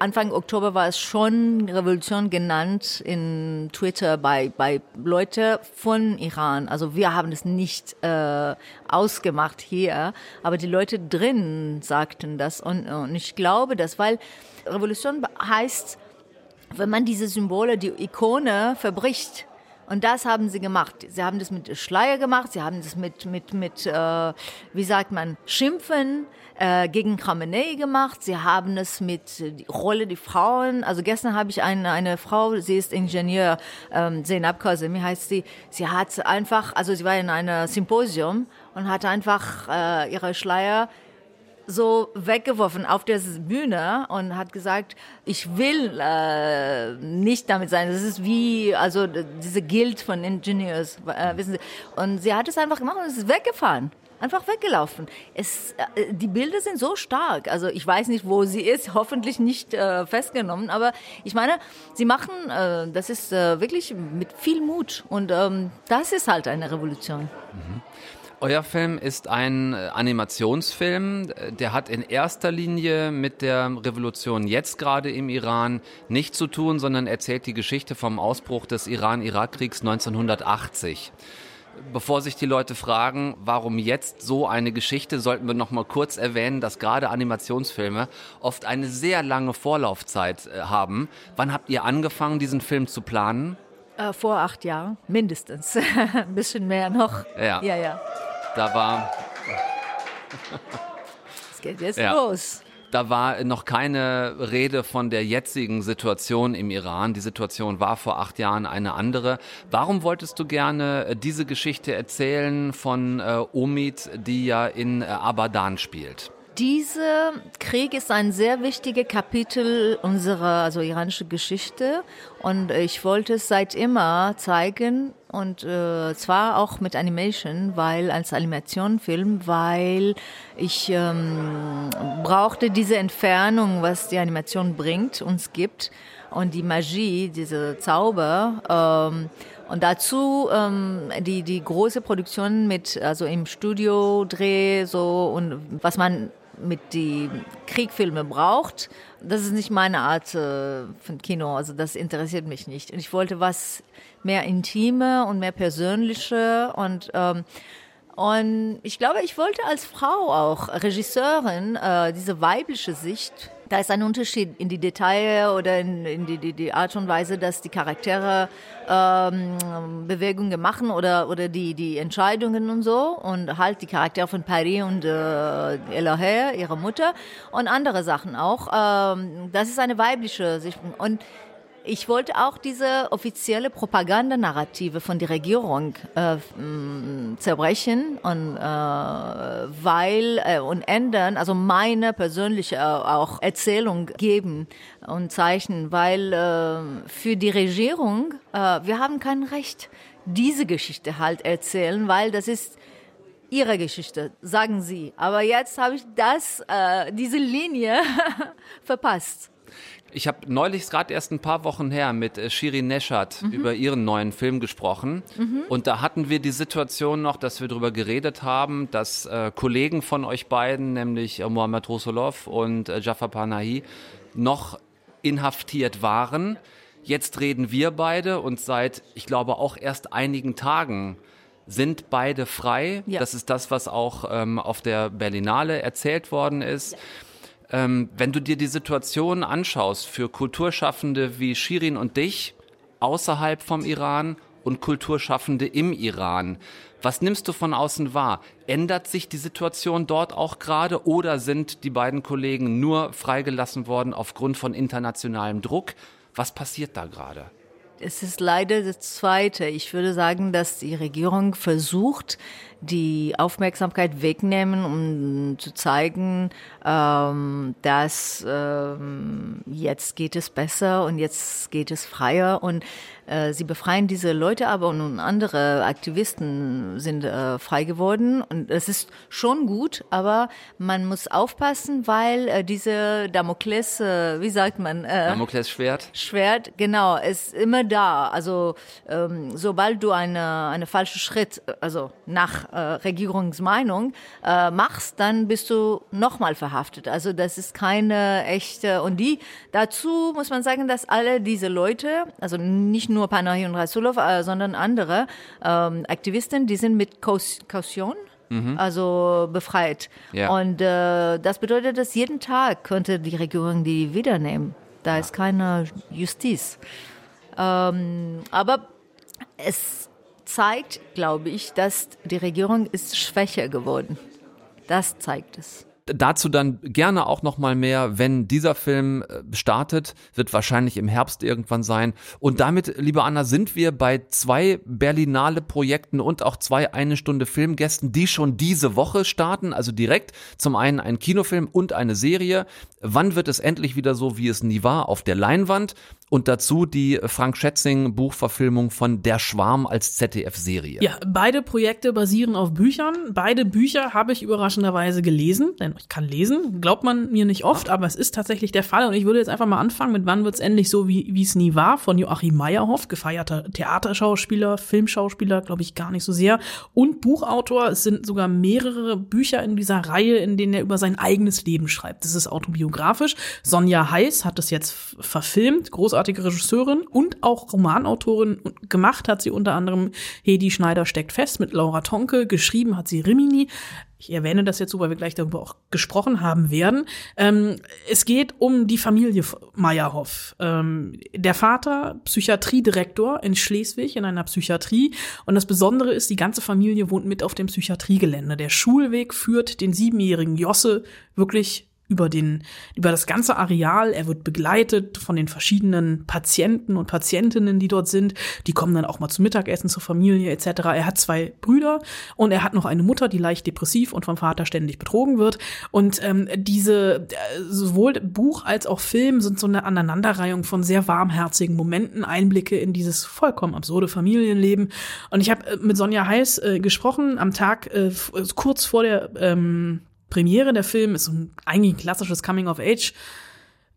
Anfang Oktober war es schon Revolution genannt in Twitter bei, bei Leute von Iran. Also wir haben es nicht äh, ausgemacht hier, aber die Leute drin sagten das. Und, und ich glaube das, weil Revolution heißt, wenn man diese Symbole, die Ikone verbricht, und das haben sie gemacht. Sie haben das mit Schleier gemacht, sie haben das mit, mit, mit äh, wie sagt man, Schimpfen äh, gegen Khamenei gemacht. Sie haben es mit äh, die Rolle der Frauen. Also gestern habe ich eine, eine Frau, sie ist Ingenieur, ähm, Zeynab Kazemi heißt sie. Sie hat einfach, also sie war in einem Symposium und hat einfach äh, ihre Schleier so weggeworfen auf der Bühne und hat gesagt, ich will äh, nicht damit sein. Das ist wie, also diese Guild von Ingenieurs, äh, wissen Sie. Und sie hat es einfach gemacht und es ist weggefahren. Einfach weggelaufen. Es, äh, die Bilder sind so stark. Also ich weiß nicht, wo sie ist. Hoffentlich nicht äh, festgenommen. Aber ich meine, sie machen, äh, das ist äh, wirklich mit viel Mut. Und ähm, das ist halt eine Revolution. Mhm.
Euer Film ist ein äh, Animationsfilm. Der hat in erster Linie mit der Revolution jetzt gerade im Iran nichts zu tun, sondern erzählt die Geschichte vom Ausbruch des Iran-Irak-Kriegs 1980. Bevor sich die Leute fragen, warum jetzt so eine Geschichte, sollten wir noch mal kurz erwähnen, dass gerade Animationsfilme oft eine sehr lange Vorlaufzeit äh, haben. Wann habt ihr angefangen, diesen Film zu planen?
Äh, vor acht Jahren, mindestens. Ein bisschen mehr noch.
Ja.
Ja, ja.
Da war.
Es geht jetzt ja. los.
Da war noch keine Rede von der jetzigen Situation im Iran. Die Situation war vor acht Jahren eine andere. Warum wolltest du gerne äh, diese Geschichte erzählen von äh, Omid, die ja in äh, Abadan spielt?
Dieser Krieg ist ein sehr wichtiges Kapitel unserer also iranische Geschichte und ich wollte es seit immer zeigen und äh, zwar auch mit Animation, weil als Animationfilm, weil ich ähm, brauchte diese Entfernung, was die Animation bringt, uns gibt und die Magie, diese Zauber. Ähm, und dazu ähm, die die große Produktion mit also im Studio Dreh so und was man mit die Kriegfilme braucht, das ist nicht meine Art äh, von Kino. Also das interessiert mich nicht. Und ich wollte was mehr intime und mehr persönliche und ähm, und ich glaube, ich wollte als Frau auch Regisseurin äh, diese weibliche Sicht da ist ein Unterschied in die Detail oder in, in die, die, die, Art und Weise, dass die Charaktere ähm, Bewegungen machen oder, oder die, die Entscheidungen und so. Und halt die Charaktere von Paris und äh, Elohe, ihre Mutter und andere Sachen auch. Ähm, das ist eine weibliche Sicht. Und Ich wollte auch diese offizielle Propagandanarrative von der Regierung äh, zerbrechen und äh, weil äh, und ändern, also meine persönliche äh, auch Erzählung geben und zeichnen, weil äh, für die Regierung äh, wir haben kein Recht diese Geschichte halt erzählen, weil das ist ihre Geschichte, sagen sie. Aber jetzt habe ich das, äh, diese Linie verpasst.
Ich habe neulich gerade erst ein paar Wochen her mit äh, Shirin Neshat mhm. über ihren neuen Film gesprochen. Mhm. Und da hatten wir die Situation noch, dass wir darüber geredet haben, dass äh, Kollegen von euch beiden, nämlich äh, Mohamed Rosolov und äh, Jafar Panahi, noch inhaftiert waren. Jetzt reden wir beide und seit, ich glaube, auch erst einigen Tagen sind beide frei. Ja. Das ist das, was auch ähm, auf der Berlinale erzählt worden ist. Ja. Ähm, wenn du dir die Situation anschaust für Kulturschaffende wie Shirin und dich außerhalb vom Iran und Kulturschaffende im Iran, was nimmst du von außen wahr? Ändert sich die Situation dort auch gerade oder sind die beiden Kollegen nur freigelassen worden aufgrund von internationalem Druck? Was passiert da gerade?
Es ist leider das Zweite. Ich würde sagen, dass die Regierung versucht, die Aufmerksamkeit wegnehmen, um zu zeigen, ähm, dass ähm, jetzt geht es besser und jetzt geht es freier und äh, sie befreien diese Leute aber und andere Aktivisten sind äh, frei geworden und es ist schon gut, aber man muss aufpassen, weil äh, diese Damokles, äh, wie sagt man?
Äh, Damokles Schwert.
Schwert, genau, ist immer da. Also ähm, sobald du eine eine falsche Schritt, also nach äh, Regierungsmeinung äh, machst, dann bist du nochmal verhaftet. Also das ist keine echte und die dazu muss man sagen, dass alle diese Leute, also nicht nur Panahi und Rasulov, äh, sondern andere ähm, Aktivisten, die sind mit Kaution mhm. also befreit. Ja. Und äh, das bedeutet, dass jeden Tag könnte die Regierung die wiedernehmen. Da ja. ist keine Justiz. Ähm, aber es zeigt, glaube ich, dass die Regierung ist schwächer geworden. Das zeigt es.
Dazu dann gerne auch noch mal mehr, wenn dieser Film äh, startet, wird wahrscheinlich im Herbst irgendwann sein. Und damit, liebe Anna, sind wir bei zwei Berlinale Projekten und auch zwei eine Stunde Filmgästen, die schon diese Woche starten, also direkt. Zum einen ein Kinofilm und eine Serie. Wann wird es endlich wieder so, wie es nie war, auf der Leinwand? Und dazu die Frank Schätzing Buchverfilmung von Der Schwarm als ZDF-Serie.
Ja, beide Projekte basieren auf Büchern. Beide Bücher habe ich überraschenderweise gelesen, denn ich kann lesen. Glaubt man mir nicht oft, aber es ist tatsächlich der Fall. Und ich würde jetzt einfach mal anfangen mit Wann wird's endlich so, wie es nie war, von Joachim Meyerhoff, gefeierter Theaterschauspieler, Filmschauspieler, glaube ich gar nicht so sehr. Und Buchautor. Es sind sogar mehrere Bücher in dieser Reihe, in denen er über sein eigenes Leben schreibt. Das ist autobiografisch. Sonja Heiß hat es jetzt verfilmt. Großartig großartige Regisseurin und auch Romanautorin. Gemacht hat sie unter anderem Hedi Schneider steckt fest mit Laura Tonke. Geschrieben hat sie Rimini. Ich erwähne das jetzt so, weil wir gleich darüber auch gesprochen haben werden. Ähm, es geht um die Familie Meyerhoff. Ähm, der Vater, Psychiatriedirektor in Schleswig in einer Psychiatrie. Und das Besondere ist, die ganze Familie wohnt mit auf dem Psychiatriegelände. Der Schulweg führt den siebenjährigen Josse wirklich über den, über das ganze Areal. Er wird begleitet von den verschiedenen Patienten und Patientinnen, die dort sind. Die kommen dann auch mal zum Mittagessen zur Familie etc. Er hat zwei Brüder und er hat noch eine Mutter, die leicht depressiv und vom Vater ständig betrogen wird. Und ähm, diese äh, sowohl Buch als auch Film sind so eine Aneinanderreihung von sehr warmherzigen Momenten, Einblicke in dieses vollkommen absurde Familienleben. Und ich habe äh, mit Sonja Heiß äh, gesprochen am Tag äh, kurz vor der ähm, Premiere. Der Film ist ein, eigentlich ein klassisches Coming-of-Age.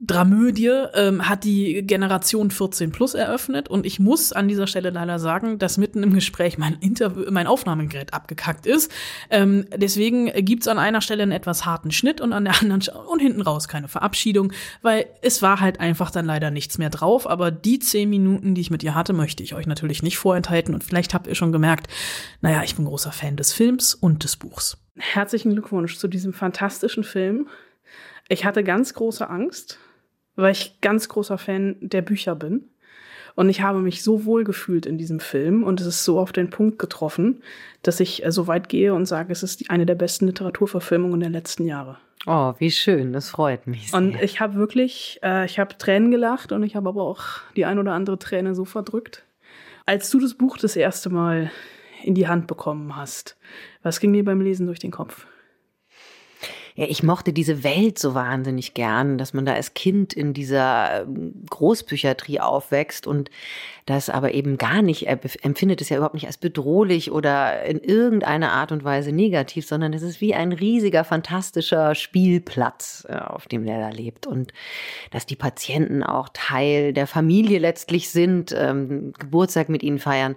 Dramödie ähm, hat die Generation 14 plus eröffnet und ich muss an dieser Stelle leider sagen, dass mitten im Gespräch mein Interview, mein Aufnahmegerät abgekackt ist. Ähm, deswegen gibt's an einer Stelle einen etwas harten Schnitt und an der anderen und hinten raus keine Verabschiedung, weil es war halt einfach dann leider nichts mehr drauf. Aber die zehn Minuten, die ich mit ihr hatte, möchte ich euch natürlich nicht vorenthalten und vielleicht habt ihr schon gemerkt, naja, ich bin großer Fan des Films und des Buchs. Herzlichen Glückwunsch zu diesem fantastischen Film. Ich hatte ganz große Angst, weil ich ganz großer Fan der Bücher bin. Und ich habe mich so wohl gefühlt in diesem Film und es ist so auf den Punkt getroffen, dass ich äh, so weit gehe und sage, es ist eine der besten Literaturverfilmungen der letzten Jahre.
Oh, wie schön, das freut mich. Sehr.
Und ich habe wirklich, äh, ich habe Tränen gelacht und ich habe aber auch die ein oder andere Träne so verdrückt. Als du das Buch das erste Mal in die Hand bekommen hast, was ging dir beim Lesen durch den Kopf?
Ja, ich mochte diese Welt so wahnsinnig gern, dass man da als Kind in dieser ähm, Großpsychiatrie aufwächst und das aber eben gar nicht, er empfindet es ja überhaupt nicht als bedrohlich oder in irgendeiner Art und Weise negativ, sondern es ist wie ein riesiger, fantastischer Spielplatz, äh, auf dem er da lebt. Und dass die Patienten auch Teil der Familie letztlich sind, ähm, Geburtstag mit ihnen feiern,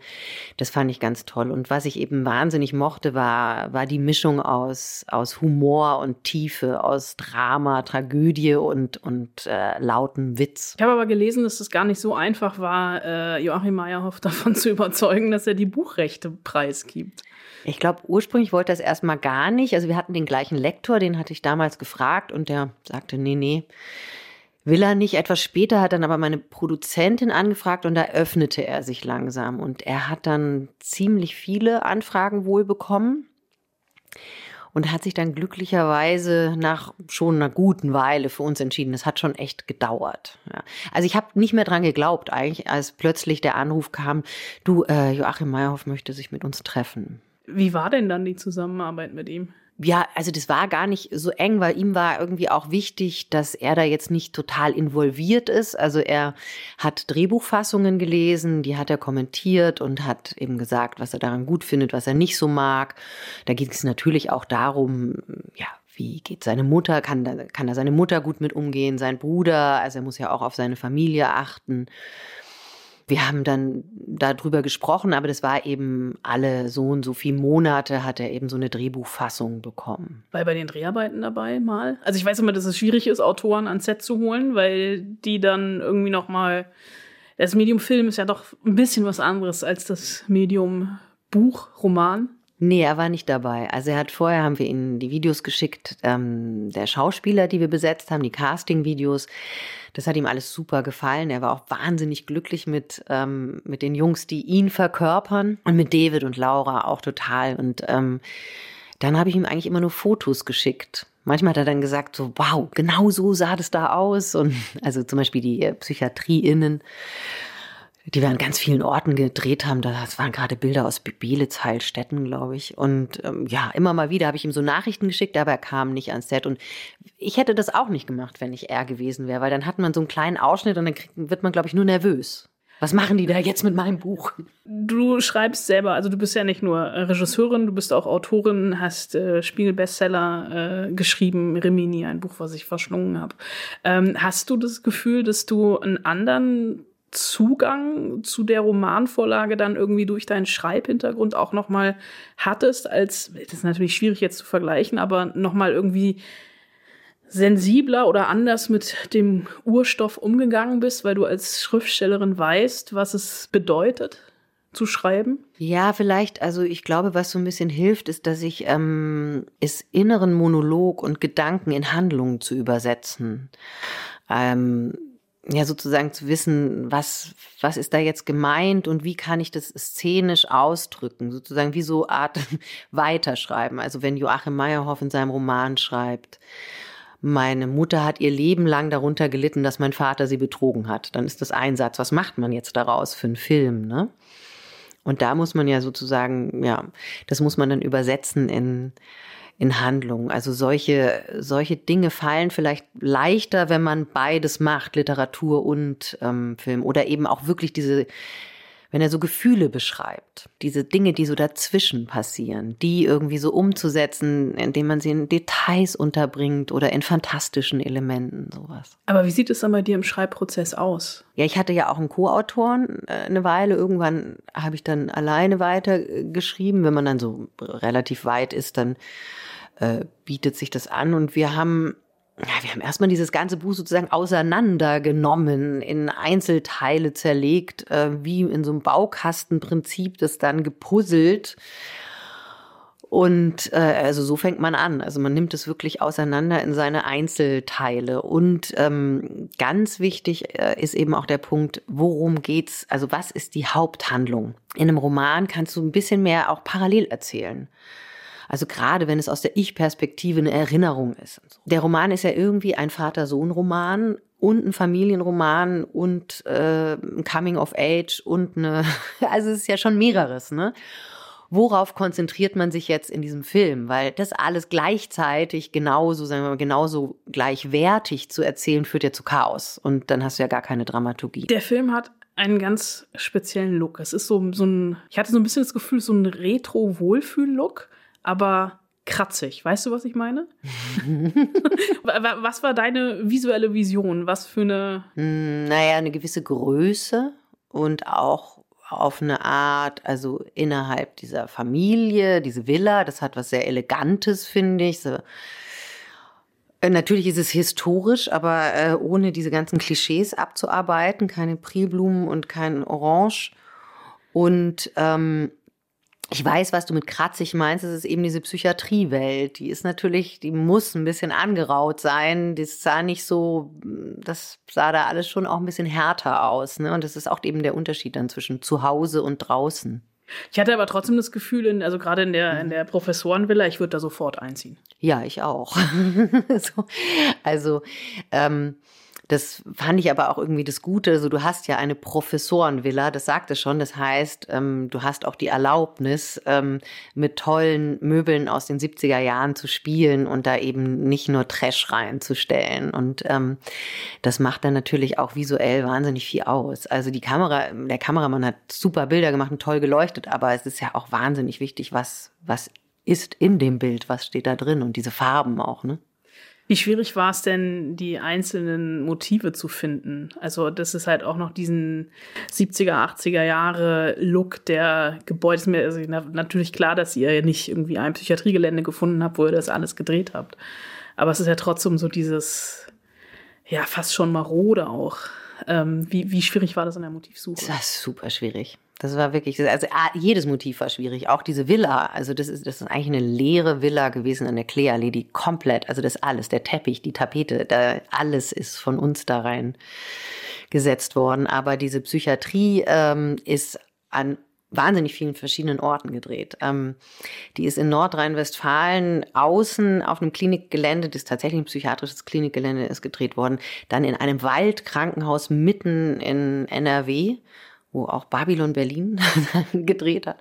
das fand ich ganz toll. Und was ich eben wahnsinnig mochte, war, war die Mischung aus, aus Humor und Tiefe, aus Drama, Tragödie und, und äh, lauten Witz.
Ich habe aber gelesen, dass es gar nicht so einfach war, äh, Joachim Meyerhoff davon zu überzeugen, dass er die Buchrechte preisgibt.
Ich glaube, ursprünglich wollte er es erstmal gar nicht. Also wir hatten den gleichen Lektor, den hatte ich damals gefragt und der sagte, nee, nee, will er nicht. Etwas später hat dann aber meine Produzentin angefragt und da öffnete er sich langsam und er hat dann ziemlich viele Anfragen wohl bekommen und hat sich dann glücklicherweise nach schon einer guten Weile für uns entschieden. Das hat schon echt gedauert. Ja. Also ich habe nicht mehr dran geglaubt, eigentlich, als plötzlich der Anruf kam, du, äh, Joachim Meyerhoff möchte sich mit uns treffen.
Wie war denn dann die Zusammenarbeit mit ihm?
Ja, also das war gar nicht so eng, weil ihm war irgendwie auch wichtig, dass er da jetzt nicht total involviert ist. Also er hat Drehbuchfassungen gelesen, die hat er kommentiert und hat eben gesagt, was er daran gut findet, was er nicht so mag. Da geht es natürlich auch darum, ja, wie geht seine Mutter, kann da, kann da seine Mutter gut mit umgehen, sein Bruder, also er muss ja auch auf seine Familie achten. Wir haben dann darüber gesprochen, aber das war eben alle so und so viele Monate hat er eben so eine Drehbuchfassung bekommen.
Weil bei den Dreharbeiten dabei mal? Also ich weiß immer, dass es schwierig ist, Autoren ans Set zu holen, weil die dann irgendwie noch mal das Medium Film ist ja doch ein bisschen was anderes als das Medium Buch, Roman.
Nee, er war nicht dabei. Also er hat vorher, haben wir ihm die Videos geschickt, ähm, der Schauspieler, die wir besetzt haben, die Casting-Videos. Das hat ihm alles super gefallen. Er war auch wahnsinnig glücklich mit, ähm, mit den Jungs, die ihn verkörpern und mit David und Laura auch total. Und ähm, dann habe ich ihm eigentlich immer nur Fotos geschickt. Manchmal hat er dann gesagt, so, wow, genau so sah das da aus. Und also zum Beispiel die äh, PsychiatrieInnen die wir an ganz vielen Orten gedreht haben. Das waren gerade Bilder aus Belitz, Heilstätten, glaube ich. Und ähm, ja, immer mal wieder habe ich ihm so Nachrichten geschickt, aber er kam nicht ans Set. Und ich hätte das auch nicht gemacht, wenn ich er gewesen wäre, weil dann hat man so einen kleinen Ausschnitt und dann kriegt, wird man, glaube ich, nur nervös. Was machen die da jetzt mit meinem Buch?
Du schreibst selber, also du bist ja nicht nur Regisseurin, du bist auch Autorin, hast äh, Spiegel-Bestseller äh, geschrieben, Rimini, ein Buch, was ich verschlungen habe. Ähm, hast du das Gefühl, dass du einen anderen Zugang zu der Romanvorlage dann irgendwie durch deinen Schreibhintergrund auch noch mal hattest, als das ist natürlich schwierig jetzt zu vergleichen, aber noch mal irgendwie sensibler oder anders mit dem Urstoff umgegangen bist, weil du als Schriftstellerin weißt, was es bedeutet zu schreiben?
Ja, vielleicht. Also ich glaube, was so ein bisschen hilft, ist, dass ich ähm, es inneren Monolog und Gedanken in Handlungen zu übersetzen. Ähm, ja sozusagen zu wissen, was, was ist da jetzt gemeint und wie kann ich das szenisch ausdrücken, sozusagen wie so Art weiterschreiben. Also wenn Joachim Meyerhoff in seinem Roman schreibt, meine Mutter hat ihr Leben lang darunter gelitten, dass mein Vater sie betrogen hat, dann ist das ein Satz. Was macht man jetzt daraus für einen Film, ne? Und da muss man ja sozusagen, ja, das muss man dann übersetzen in in Handlung. Also solche, solche Dinge fallen vielleicht leichter, wenn man beides macht, Literatur und ähm, Film. Oder eben auch wirklich diese, wenn er so Gefühle beschreibt, diese Dinge, die so dazwischen passieren, die irgendwie so umzusetzen, indem man sie in Details unterbringt oder in fantastischen Elementen, sowas.
Aber wie sieht es dann bei dir im Schreibprozess aus?
Ja, ich hatte ja auch einen Co-Autoren äh, eine Weile. Irgendwann habe ich dann alleine weitergeschrieben. Wenn man dann so relativ weit ist, dann äh, bietet sich das an. Und wir haben ja, wir haben erstmal dieses ganze Buch sozusagen auseinandergenommen, in Einzelteile zerlegt, äh, wie in so einem Baukastenprinzip, das dann gepuzzelt. Und äh, also so fängt man an. Also man nimmt es wirklich auseinander in seine Einzelteile. Und ähm, ganz wichtig äh, ist eben auch der Punkt, worum geht's? Also was ist die Haupthandlung? In einem Roman kannst du ein bisschen mehr auch parallel erzählen. Also gerade wenn es aus der Ich-Perspektive eine Erinnerung ist. Der Roman ist ja irgendwie ein Vater-Sohn-Roman und ein Familienroman und äh, ein Coming of Age und eine, also es ist ja schon mehreres, ne? Worauf konzentriert man sich jetzt in diesem Film? Weil das alles gleichzeitig genauso, sagen wir mal, genauso gleichwertig zu erzählen, führt ja zu Chaos. Und dann hast du ja gar keine Dramaturgie.
Der Film hat einen ganz speziellen Look. Es ist so, so ein, ich hatte so ein bisschen das Gefühl, so ein Retro-Wohlfühl-Look, aber kratzig. Weißt du, was ich meine? was war deine visuelle Vision? Was für eine.
Hm, naja, eine gewisse Größe und auch auf eine Art, also innerhalb dieser Familie, diese Villa, das hat was sehr Elegantes, finde ich. So, äh, Natürlich ist es historisch, aber äh, ohne diese ganzen Klischees abzuarbeiten, keine Prilblumen und kein Orange. Und ähm, ich weiß, was du mit kratzig meinst. Es ist eben diese Psychiatriewelt. Die ist natürlich, die muss ein bisschen angeraut sein. Das sah nicht so, das sah da alles schon auch ein bisschen härter aus. Ne? Und das ist auch eben der Unterschied dann zwischen zu Hause und draußen.
Ich hatte aber trotzdem das Gefühl, in, also gerade in der, in der Professorenvilla, ich würde da sofort einziehen.
Ja, ich auch. so, also, ähm, das fand ich aber auch irgendwie das Gute. Also du hast ja eine Professorenvilla, das sagt es schon. Das heißt, ähm, du hast auch die Erlaubnis, ähm, mit tollen Möbeln aus den 70er Jahren zu spielen und da eben nicht nur Trash reinzustellen. Und ähm, das macht dann natürlich auch visuell wahnsinnig viel aus. Also die Kamera, der Kameramann hat super Bilder gemacht und toll geleuchtet, aber es ist ja auch wahnsinnig wichtig, was, was ist in dem Bild, was steht da drin und diese Farben auch, ne?
Wie schwierig war es denn, die einzelnen Motive zu finden? Also, das ist halt auch noch diesen 70er, 80er Jahre Look der Gebäude. Ist mir also natürlich klar, dass ihr nicht irgendwie ein Psychiatriegelände gefunden habt, wo ihr das alles gedreht habt. Aber es ist ja trotzdem so dieses, ja, fast schon marode auch. Ähm, wie, wie schwierig war das in der Motivsuche?
Das war super schwierig. Das war wirklich, also ah, jedes Motiv war schwierig. Auch diese Villa, also das ist, das ist eigentlich eine leere Villa gewesen an der Kleeallee, die komplett, also das alles, der Teppich, die Tapete, da, alles ist von uns da rein gesetzt worden. Aber diese Psychiatrie ähm, ist an wahnsinnig vielen verschiedenen Orten gedreht. Ähm, die ist in Nordrhein-Westfalen außen auf einem Klinikgelände, das tatsächlich ein psychiatrisches Klinikgelände ist gedreht worden, dann in einem Waldkrankenhaus mitten in NRW wo auch Babylon Berlin gedreht hat.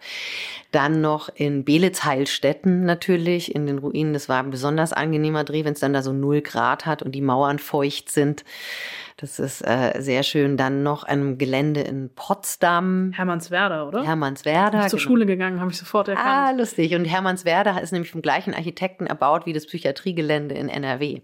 Dann noch in Belitz-Heilstätten natürlich, in den Ruinen. Das war ein besonders angenehmer Dreh, wenn es dann da so null Grad hat und die Mauern feucht sind. Das ist äh, sehr schön. Dann noch ein Gelände in Potsdam.
Hermannswerder, oder?
Hermannswerder.
Ich bin zur genau. Schule gegangen, habe ich sofort erkannt.
Ah, lustig. Und Hermannswerder ist nämlich vom gleichen Architekten erbaut wie das Psychiatriegelände in NRW.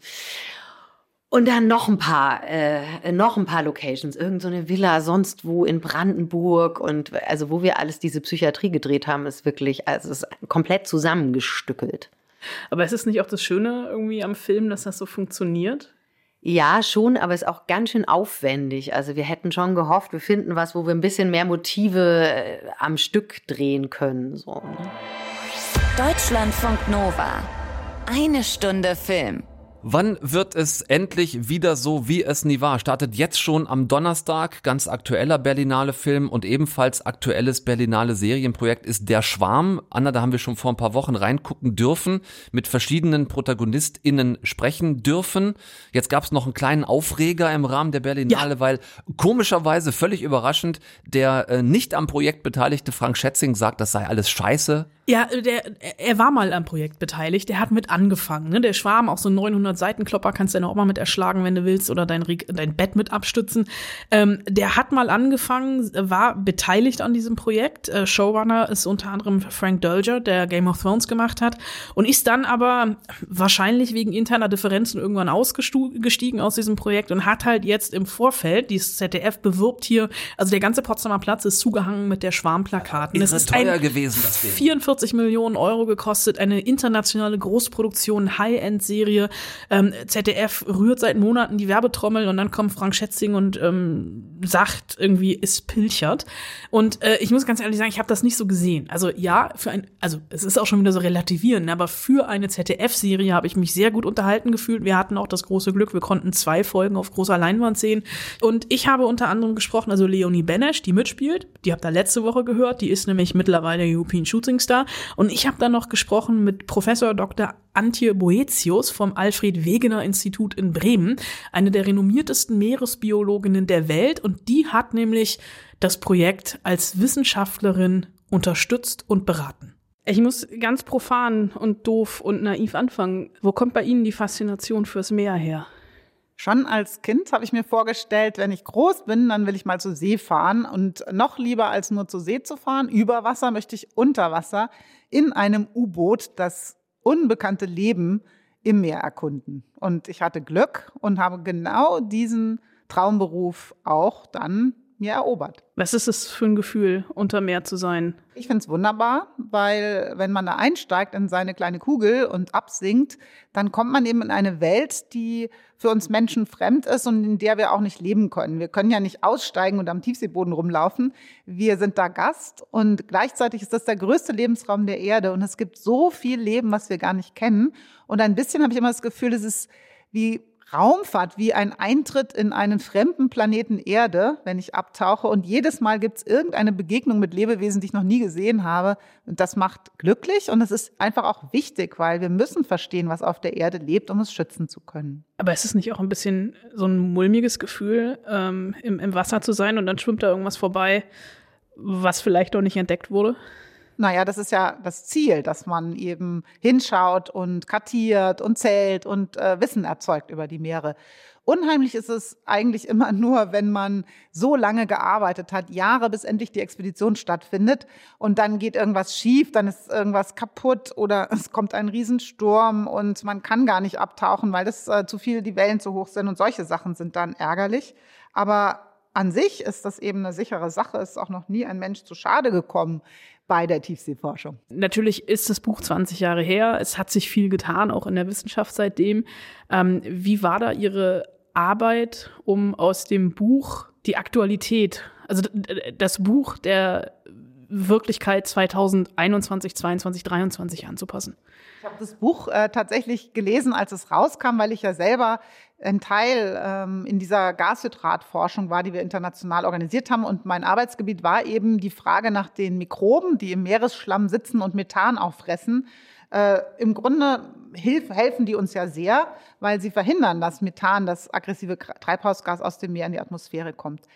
Und dann noch ein paar, äh, noch ein paar Locations, irgend so eine Villa sonst wo in Brandenburg und also wo wir alles diese Psychiatrie gedreht haben, ist wirklich, also ist komplett zusammengestückelt.
Aber ist es nicht auch das Schöne irgendwie am Film, dass das so funktioniert?
Ja, schon, aber es ist auch ganz schön aufwendig. Also wir hätten schon gehofft, wir finden was, wo wir ein bisschen mehr Motive äh, am Stück drehen können. So. Ne?
Deutschlandfunk Nova. Eine Stunde Film.
Wann wird es endlich wieder so, wie es nie war? Startet jetzt schon am Donnerstag. Ganz aktueller Berlinale Film und ebenfalls aktuelles Berlinale Serienprojekt ist Der Schwarm. Anna, da haben wir schon vor ein paar Wochen reingucken dürfen, mit verschiedenen ProtagonistInnen sprechen dürfen. Jetzt gab es noch einen kleinen Aufreger im Rahmen der Berlinale, ja. weil komischerweise völlig überraschend der äh, nicht am Projekt beteiligte Frank Schätzing sagt, das sei alles scheiße.
Ja, der, er war mal am Projekt beteiligt. Der hat mit angefangen. Ne? Der Schwarm, auch so 900 Seitenklopper, kannst du deine Oma mit erschlagen, wenn du willst, oder dein, dein Bett mit abstützen. Ähm, der hat mal angefangen, war beteiligt an diesem Projekt. Äh, Showrunner ist unter anderem Frank Dolger, der Game of Thrones gemacht hat. Und ist dann aber wahrscheinlich wegen interner Differenzen irgendwann ausgestiegen aus diesem Projekt und hat halt jetzt im Vorfeld, dieses ZDF bewirbt hier, also der ganze Potsdamer Platz ist zugehangen mit der Schwarmplakaten.
Ist es ist teuer gewesen,
das Ding. 44 Millionen Euro gekostet, eine internationale Großproduktion, High-End-Serie. Ähm, ZDF rührt seit Monaten die Werbetrommel und dann kommt Frank Schätzing und ähm, sagt irgendwie, es pilchert. Und äh, ich muss ganz ehrlich sagen, ich habe das nicht so gesehen. Also ja, für ein, also es ist auch schon wieder so relativierend, aber für eine ZDF-Serie habe ich mich sehr gut unterhalten gefühlt. Wir hatten auch das große Glück, wir konnten zwei Folgen auf großer Leinwand sehen. Und ich habe unter anderem gesprochen, also Leonie Benesch, die mitspielt, die habt ihr letzte Woche gehört, die ist nämlich mittlerweile European Shooting Star. Und ich habe dann noch gesprochen mit Professor Dr. Antje Boetius vom Alfred Wegener Institut in Bremen, eine der renommiertesten Meeresbiologinnen der Welt. Und die hat nämlich das Projekt als Wissenschaftlerin unterstützt und beraten. Ich muss ganz profan und doof und naiv anfangen. Wo kommt bei Ihnen die Faszination fürs Meer her?
Schon als Kind habe ich mir vorgestellt, wenn ich groß bin, dann will ich mal zur See fahren. Und noch lieber als nur zur See zu fahren, über Wasser möchte ich unter Wasser in einem U-Boot das unbekannte Leben im Meer erkunden. Und ich hatte Glück und habe genau diesen Traumberuf auch dann mir erobert.
Was ist es für ein Gefühl, unter Meer zu sein?
Ich finde es wunderbar, weil wenn man da einsteigt in seine kleine Kugel und absinkt, dann kommt man eben in eine Welt, die für uns Menschen fremd ist und in der wir auch nicht leben können. Wir können ja nicht aussteigen und am Tiefseeboden rumlaufen. Wir sind da Gast und gleichzeitig ist das der größte Lebensraum der Erde und es gibt so viel Leben, was wir gar nicht kennen. Und ein bisschen habe ich immer das Gefühl, es ist wie Raumfahrt wie ein Eintritt in einen fremden Planeten Erde, wenn ich abtauche. Und jedes Mal gibt es irgendeine Begegnung mit Lebewesen, die ich noch nie gesehen habe. Und das macht glücklich und es ist einfach auch wichtig, weil wir müssen verstehen, was auf der Erde lebt, um es schützen zu können.
Aber ist es nicht auch ein bisschen so ein mulmiges Gefühl, ähm, im, im Wasser zu sein und dann schwimmt da irgendwas vorbei, was vielleicht noch nicht entdeckt wurde?
Naja, das ist ja das Ziel, dass man eben hinschaut und kartiert und zählt und äh, Wissen erzeugt über die Meere. Unheimlich ist es eigentlich immer nur, wenn man so lange gearbeitet hat, Jahre bis endlich die Expedition stattfindet und dann geht irgendwas schief, dann ist irgendwas kaputt oder es kommt ein Riesensturm und man kann gar nicht abtauchen, weil das äh, zu viel, die Wellen zu hoch sind und solche Sachen sind dann ärgerlich. Aber an sich ist das eben eine sichere Sache, ist auch noch nie ein Mensch zu Schade gekommen bei der Tiefseeforschung.
Natürlich ist das Buch 20 Jahre her. Es hat sich viel getan, auch in der Wissenschaft seitdem. Ähm, wie war da Ihre Arbeit, um aus dem Buch die Aktualität, also das Buch der Wirklichkeit 2021, 22, 23 anzupassen?
Ich habe das Buch äh, tatsächlich gelesen, als es rauskam, weil ich ja selber ein Teil ähm, in dieser Gashydratforschung war, die wir international organisiert haben. Und mein Arbeitsgebiet war eben die Frage nach den Mikroben, die im Meeresschlamm sitzen und Methan auffressen. Äh, Im Grunde hilf, helfen die uns ja sehr, weil sie verhindern, dass Methan, das aggressive Treibhausgas aus dem Meer in die Atmosphäre kommt.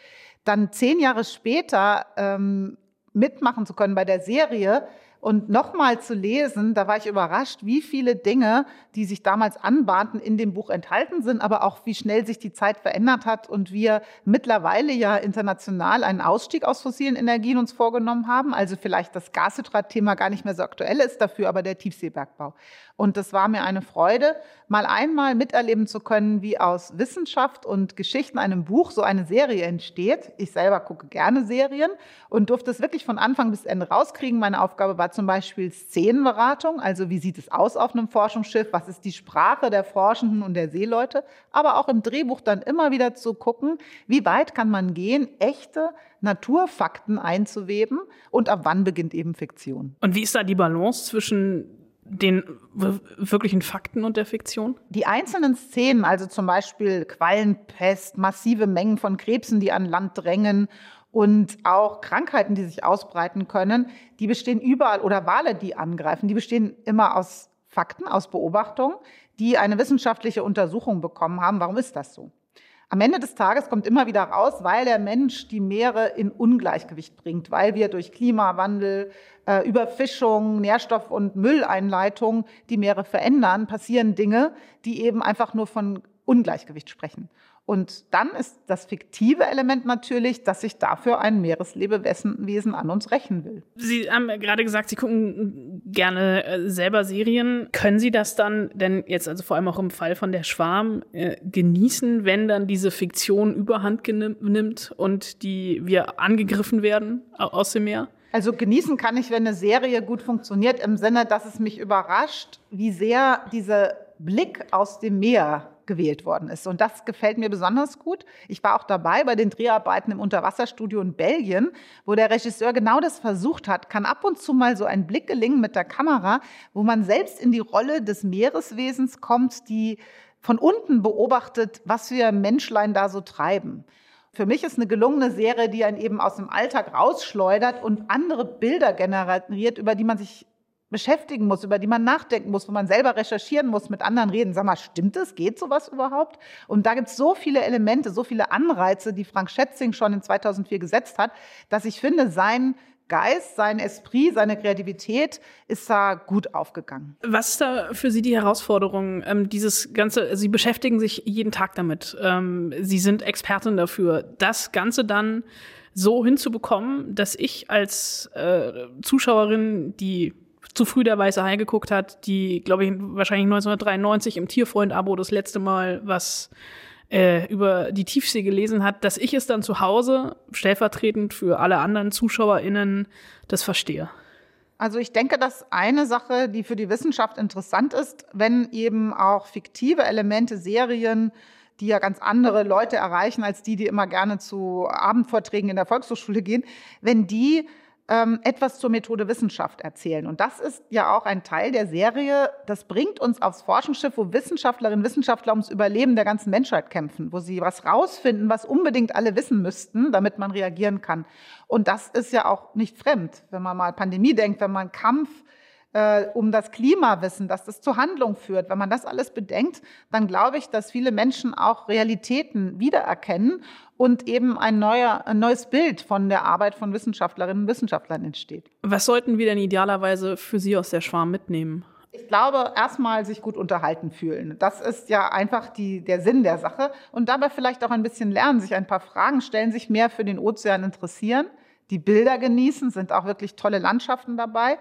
Dann zehn Jahre später ähm, mitmachen zu können bei der Serie, und nochmal zu lesen, da war ich überrascht, wie viele Dinge, die sich damals anbahnten, in dem Buch enthalten sind, aber auch wie schnell sich die Zeit verändert hat und wir mittlerweile ja international einen Ausstieg aus fossilen Energien uns vorgenommen haben. Also vielleicht das Gashydrat-Thema gar nicht mehr so aktuell ist, dafür aber der Tiefseebergbau. Und das war mir eine Freude, mal einmal miterleben zu können, wie aus Wissenschaft und Geschichten einem Buch so eine Serie entsteht. Ich selber gucke gerne Serien und durfte es wirklich von Anfang bis Ende rauskriegen. Meine Aufgabe war zum Beispiel Szenenberatung, also wie sieht es aus auf einem Forschungsschiff, was ist die Sprache der Forschenden und der Seeleute, aber auch im Drehbuch dann immer wieder zu gucken, wie weit kann man gehen, echte Naturfakten einzuweben und ab wann beginnt eben Fiktion.
Und wie ist da die Balance zwischen den wirklichen Fakten und der Fiktion?
Die einzelnen Szenen, also zum Beispiel Quallenpest, massive Mengen von Krebsen, die an Land drängen und auch Krankheiten, die sich ausbreiten können, die bestehen überall oder Wale, die angreifen, die bestehen immer aus Fakten, aus Beobachtungen, die eine wissenschaftliche Untersuchung bekommen haben. Warum ist das so? Am Ende des Tages kommt immer wieder raus, weil der Mensch die Meere in Ungleichgewicht bringt, weil wir durch Klimawandel, äh, Überfischung, Nährstoff- und Mülleinleitung die Meere verändern, passieren Dinge, die eben einfach nur von Ungleichgewicht sprechen. Und dann ist das fiktive Element natürlich, dass sich dafür ein Meereslebewesen an uns rächen will.
Sie haben gerade gesagt, Sie gucken gerne äh, selber Serien. Können Sie das dann denn jetzt, also vor allem auch im Fall von der Schwarm, äh, genießen, wenn dann diese Fiktion überhand nimmt und die wir angegriffen werden aus dem Meer?
Also genießen kann ich, wenn eine Serie gut funktioniert, im Sinne, dass es mich überrascht, wie sehr diese Blick aus dem Meer gewählt worden ist. Und das gefällt mir besonders gut. Ich war auch dabei bei den Dreharbeiten im Unterwasserstudio in Belgien, wo der Regisseur genau das versucht hat. Kann ab und zu mal so ein Blick gelingen mit der Kamera, wo man selbst in die Rolle des Meereswesens kommt, die von unten beobachtet, was wir Menschlein da so treiben. Für mich ist eine gelungene Serie, die einen eben aus dem Alltag rausschleudert und andere Bilder generiert, über die man sich beschäftigen muss, über die man nachdenken muss, wo man selber recherchieren muss, mit anderen reden. Sag mal, stimmt das? Geht sowas überhaupt? Und da gibt es so viele Elemente, so viele Anreize, die Frank Schätzing schon in 2004 gesetzt hat, dass ich finde, sein Geist, sein Esprit, seine Kreativität ist da gut aufgegangen.
Was ist da für Sie die Herausforderung? Ähm, dieses Ganze, Sie beschäftigen sich jeden Tag damit. Ähm, Sie sind Expertin dafür. Das Ganze dann so hinzubekommen, dass ich als äh, Zuschauerin, die zu früh der Weiße Hai geguckt hat, die, glaube ich, wahrscheinlich 1993 im Tierfreund-Abo das letzte Mal was äh, über die Tiefsee gelesen hat, dass ich es dann zu Hause stellvertretend für alle anderen ZuschauerInnen das verstehe.
Also ich denke, dass eine Sache, die für die Wissenschaft interessant ist, wenn eben auch fiktive Elemente, Serien, die ja ganz andere Leute erreichen als die, die immer gerne zu Abendvorträgen in der Volkshochschule gehen, wenn die ähm, etwas zur Methode Wissenschaft erzählen. Und das ist ja auch ein Teil der Serie. Das bringt uns aufs Forschungsschiff, wo Wissenschaftlerinnen und Wissenschaftler ums Überleben der ganzen Menschheit kämpfen, wo sie was rausfinden, was unbedingt alle wissen müssten, damit man reagieren kann. Und das ist ja auch nicht fremd, wenn man mal Pandemie denkt, wenn man Kampf äh, um das Klima wissen, dass das zur Handlung führt. Wenn man das alles bedenkt, dann glaube ich, dass viele Menschen auch Realitäten wiedererkennen und eben ein, neuer, ein neues Bild von der Arbeit von Wissenschaftlerinnen und Wissenschaftlern entsteht.
Was sollten wir denn idealerweise für Sie aus der Schwarm mitnehmen?
Ich glaube, erstmal sich gut unterhalten fühlen. Das ist ja einfach die, der Sinn der Sache. Und dabei vielleicht auch ein bisschen lernen, sich ein paar Fragen stellen, sich mehr für den Ozean interessieren, die Bilder genießen, sind auch wirklich tolle Landschaften dabei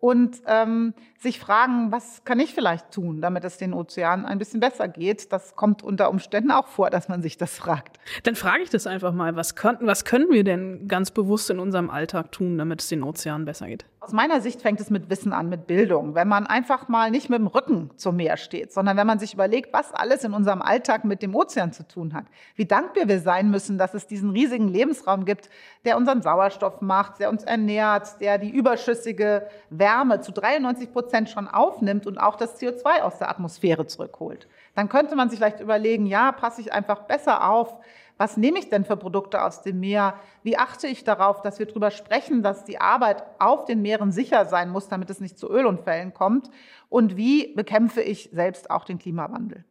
und ähm, sich fragen, was kann ich vielleicht tun, damit es den Ozeanen ein bisschen besser geht. Das kommt unter Umständen auch vor, dass man sich das fragt.
Dann frage ich das einfach mal, was, könnten, was können wir denn ganz bewusst in unserem Alltag tun, damit es den Ozeanen besser geht?
Aus meiner Sicht fängt es mit Wissen an, mit Bildung. Wenn man einfach mal nicht mit dem Rücken zum Meer steht, sondern wenn man sich überlegt, was alles in unserem Alltag mit dem Ozean zu tun hat, wie dankbar wir sein müssen, dass es diesen riesigen Lebensraum gibt, der unseren Sauerstoff macht, der uns ernährt, der die überschüssige Wärme zu 93 Prozent schon aufnimmt und auch das CO2 aus der Atmosphäre zurückholt. Dann könnte man sich vielleicht überlegen, ja, passe ich einfach besser auf, was nehme ich denn für Produkte aus dem Meer? Wie achte ich darauf, dass wir darüber sprechen, dass die Arbeit auf den Meeren sicher sein muss, damit es nicht zu Ölunfällen kommt? Und wie bekämpfe ich selbst auch den Klimawandel?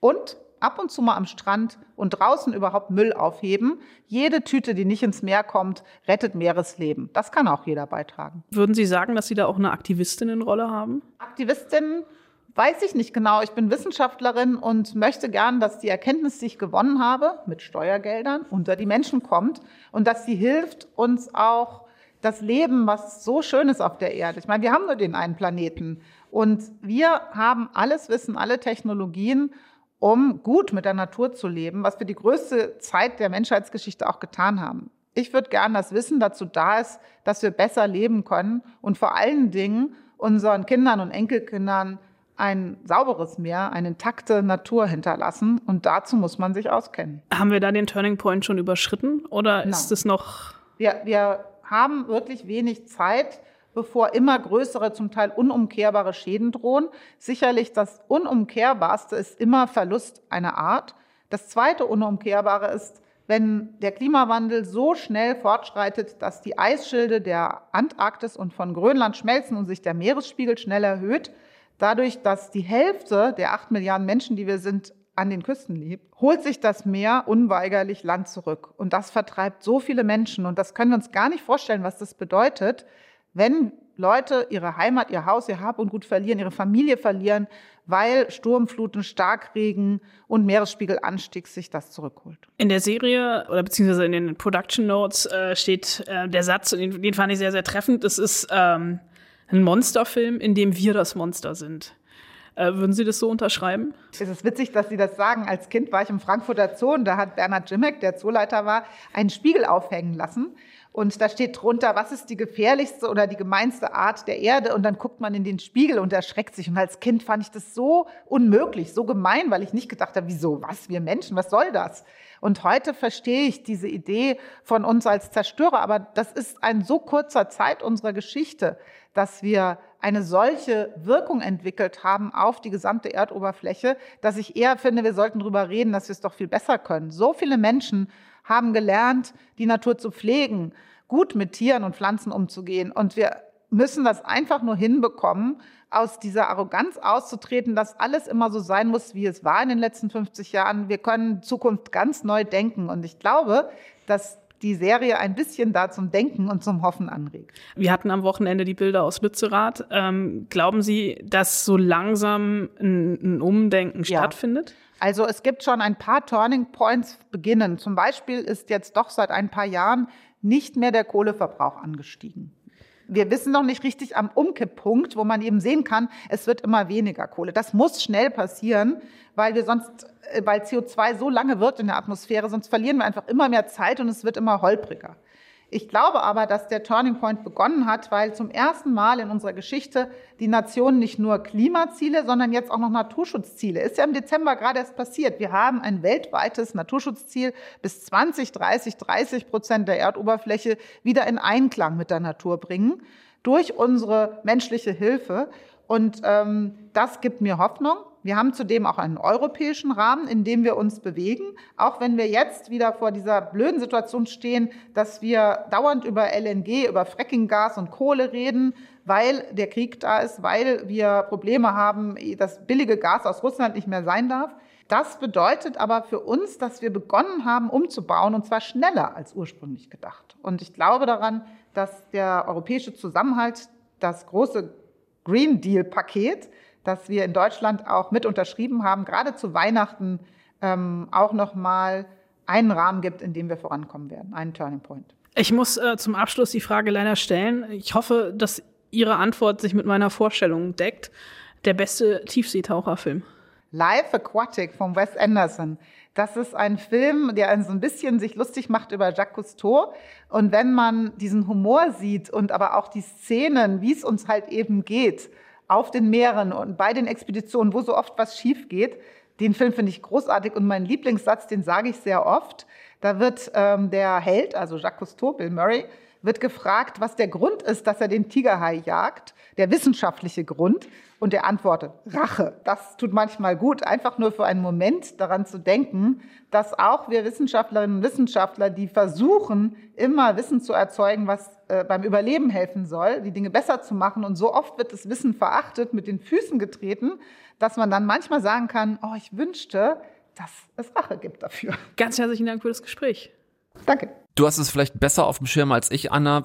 Und ab und zu mal am Strand und draußen überhaupt Müll aufheben. Jede Tüte, die nicht ins Meer kommt, rettet Meeresleben. Das kann auch jeder beitragen.
Würden Sie sagen, dass Sie da auch eine Aktivistinnenrolle haben?
Aktivistinnen Weiß ich nicht genau. Ich bin Wissenschaftlerin und möchte gern, dass die Erkenntnis, die ich gewonnen habe, mit Steuergeldern unter die Menschen kommt und dass sie hilft, uns auch das Leben, was so schön ist auf der Erde. Ich meine, wir haben nur den einen Planeten und wir haben alles Wissen, alle Technologien, um gut mit der Natur zu leben, was wir die größte Zeit der Menschheitsgeschichte auch getan haben. Ich würde gern, dass Wissen dazu da ist, dass wir besser leben können und vor allen Dingen unseren Kindern und Enkelkindern ein sauberes Meer, eine intakte Natur hinterlassen. Und dazu muss man sich auskennen.
Haben wir da den Turning Point schon überschritten oder ist Nein. es noch?
Wir, wir haben wirklich wenig Zeit, bevor immer größere, zum Teil unumkehrbare Schäden drohen. Sicherlich das Unumkehrbarste ist immer Verlust einer Art. Das zweite Unumkehrbare ist, wenn der Klimawandel so schnell fortschreitet, dass die Eisschilde der Antarktis und von Grönland schmelzen und sich der Meeresspiegel schnell erhöht, Dadurch, dass die Hälfte der acht Milliarden Menschen, die wir sind, an den Küsten lebt, holt sich das Meer unweigerlich Land zurück. Und das vertreibt so viele Menschen. Und das können wir uns gar nicht vorstellen, was das bedeutet, wenn Leute ihre Heimat, ihr Haus, ihr Hab und Gut verlieren, ihre Familie verlieren, weil Sturmfluten, Starkregen und Meeresspiegelanstieg sich das zurückholt.
In der Serie oder beziehungsweise in den Production Notes äh, steht äh, der Satz, den, den, fand ich sehr, sehr treffend. Das ist ähm, ein Monsterfilm, in dem wir das Monster sind. Äh, würden Sie das so unterschreiben?
Es ist witzig, dass Sie das sagen. Als Kind war ich im Frankfurter Zoo und da hat Bernhard Jimmeck, der Zooleiter war, einen Spiegel aufhängen lassen. Und da steht drunter, was ist die gefährlichste oder die gemeinste Art der Erde? Und dann guckt man in den Spiegel und erschreckt sich. Und als Kind fand ich das so unmöglich, so gemein, weil ich nicht gedacht habe, wieso, was, wir Menschen, was soll das? Und heute verstehe ich diese Idee von uns als Zerstörer. Aber das ist ein so kurzer Zeit unserer Geschichte, dass wir eine solche Wirkung entwickelt haben auf die gesamte Erdoberfläche, dass ich eher finde, wir sollten darüber reden, dass wir es doch viel besser können. So viele Menschen haben gelernt, die Natur zu pflegen, gut mit Tieren und Pflanzen umzugehen. Und wir müssen das einfach nur hinbekommen, aus dieser Arroganz auszutreten, dass alles immer so sein muss, wie es war in den letzten 50 Jahren. Wir können Zukunft ganz neu denken. Und ich glaube, dass die Serie ein bisschen da zum Denken und zum Hoffen anregt.
Wir hatten am Wochenende die Bilder aus Lützerath. Ähm, glauben Sie, dass so langsam ein, ein Umdenken ja. stattfindet?
Also es gibt schon ein paar Turning Points beginnen. Zum Beispiel ist jetzt doch seit ein paar Jahren nicht mehr der Kohleverbrauch angestiegen. Wir wissen noch nicht richtig am Umkipppunkt, wo man eben sehen kann, es wird immer weniger Kohle. Das muss schnell passieren, weil wir sonst, äh, weil CO2 so lange wird in der Atmosphäre, sonst verlieren wir einfach immer mehr Zeit und es wird immer holpriger. Ich glaube aber, dass der Turning Point begonnen hat, weil zum ersten Mal in unserer Geschichte die Nationen nicht nur Klimaziele, sondern jetzt auch noch Naturschutzziele. Ist ja im Dezember gerade erst passiert. Wir haben ein weltweites Naturschutzziel bis 2030, 30 Prozent der Erdoberfläche wieder in Einklang mit der Natur bringen durch unsere menschliche Hilfe. Und ähm, das gibt mir Hoffnung. Wir haben zudem auch einen europäischen Rahmen, in dem wir uns bewegen, auch wenn wir jetzt wieder vor dieser blöden Situation stehen, dass wir dauernd über LNG, über Frackinggas und Kohle reden, weil der Krieg da ist, weil wir Probleme haben, dass billige Gas aus Russland nicht mehr sein darf. Das bedeutet aber für uns, dass wir begonnen haben, umzubauen, und zwar schneller als ursprünglich gedacht. Und ich glaube daran, dass der europäische Zusammenhalt, das große Green Deal-Paket, das wir in Deutschland auch mit unterschrieben haben, gerade zu Weihnachten ähm, auch nochmal einen Rahmen gibt, in dem wir vorankommen werden, einen Turning Point.
Ich muss äh, zum Abschluss die Frage leider stellen. Ich hoffe, dass Ihre Antwort sich mit meiner Vorstellung deckt. Der beste Tiefseetaucherfilm.
Life Aquatic von Wes Anderson. Das ist ein Film, der so ein bisschen sich lustig macht über Jacques Cousteau. Und wenn man diesen Humor sieht und aber auch die Szenen, wie es uns halt eben geht, auf den Meeren und bei den Expeditionen, wo so oft was schief geht. Den Film finde ich großartig und mein Lieblingssatz, den sage ich sehr oft. Da wird ähm, der Held, also Jacques Cousteau, Bill Murray, wird gefragt, was der Grund ist, dass er den Tigerhai jagt, der wissenschaftliche Grund. Und er antwortet, Rache. Das tut manchmal gut, einfach nur für einen Moment daran zu denken, dass auch wir Wissenschaftlerinnen und Wissenschaftler, die versuchen, immer Wissen zu erzeugen, was äh, beim Überleben helfen soll, die Dinge besser zu machen. Und so oft wird das Wissen verachtet, mit den Füßen getreten, dass man dann manchmal sagen kann, oh, ich wünschte, dass es Rache gibt dafür.
Ganz herzlichen Dank für das Gespräch.
Danke.
Du hast es vielleicht besser auf dem Schirm als ich, Anna.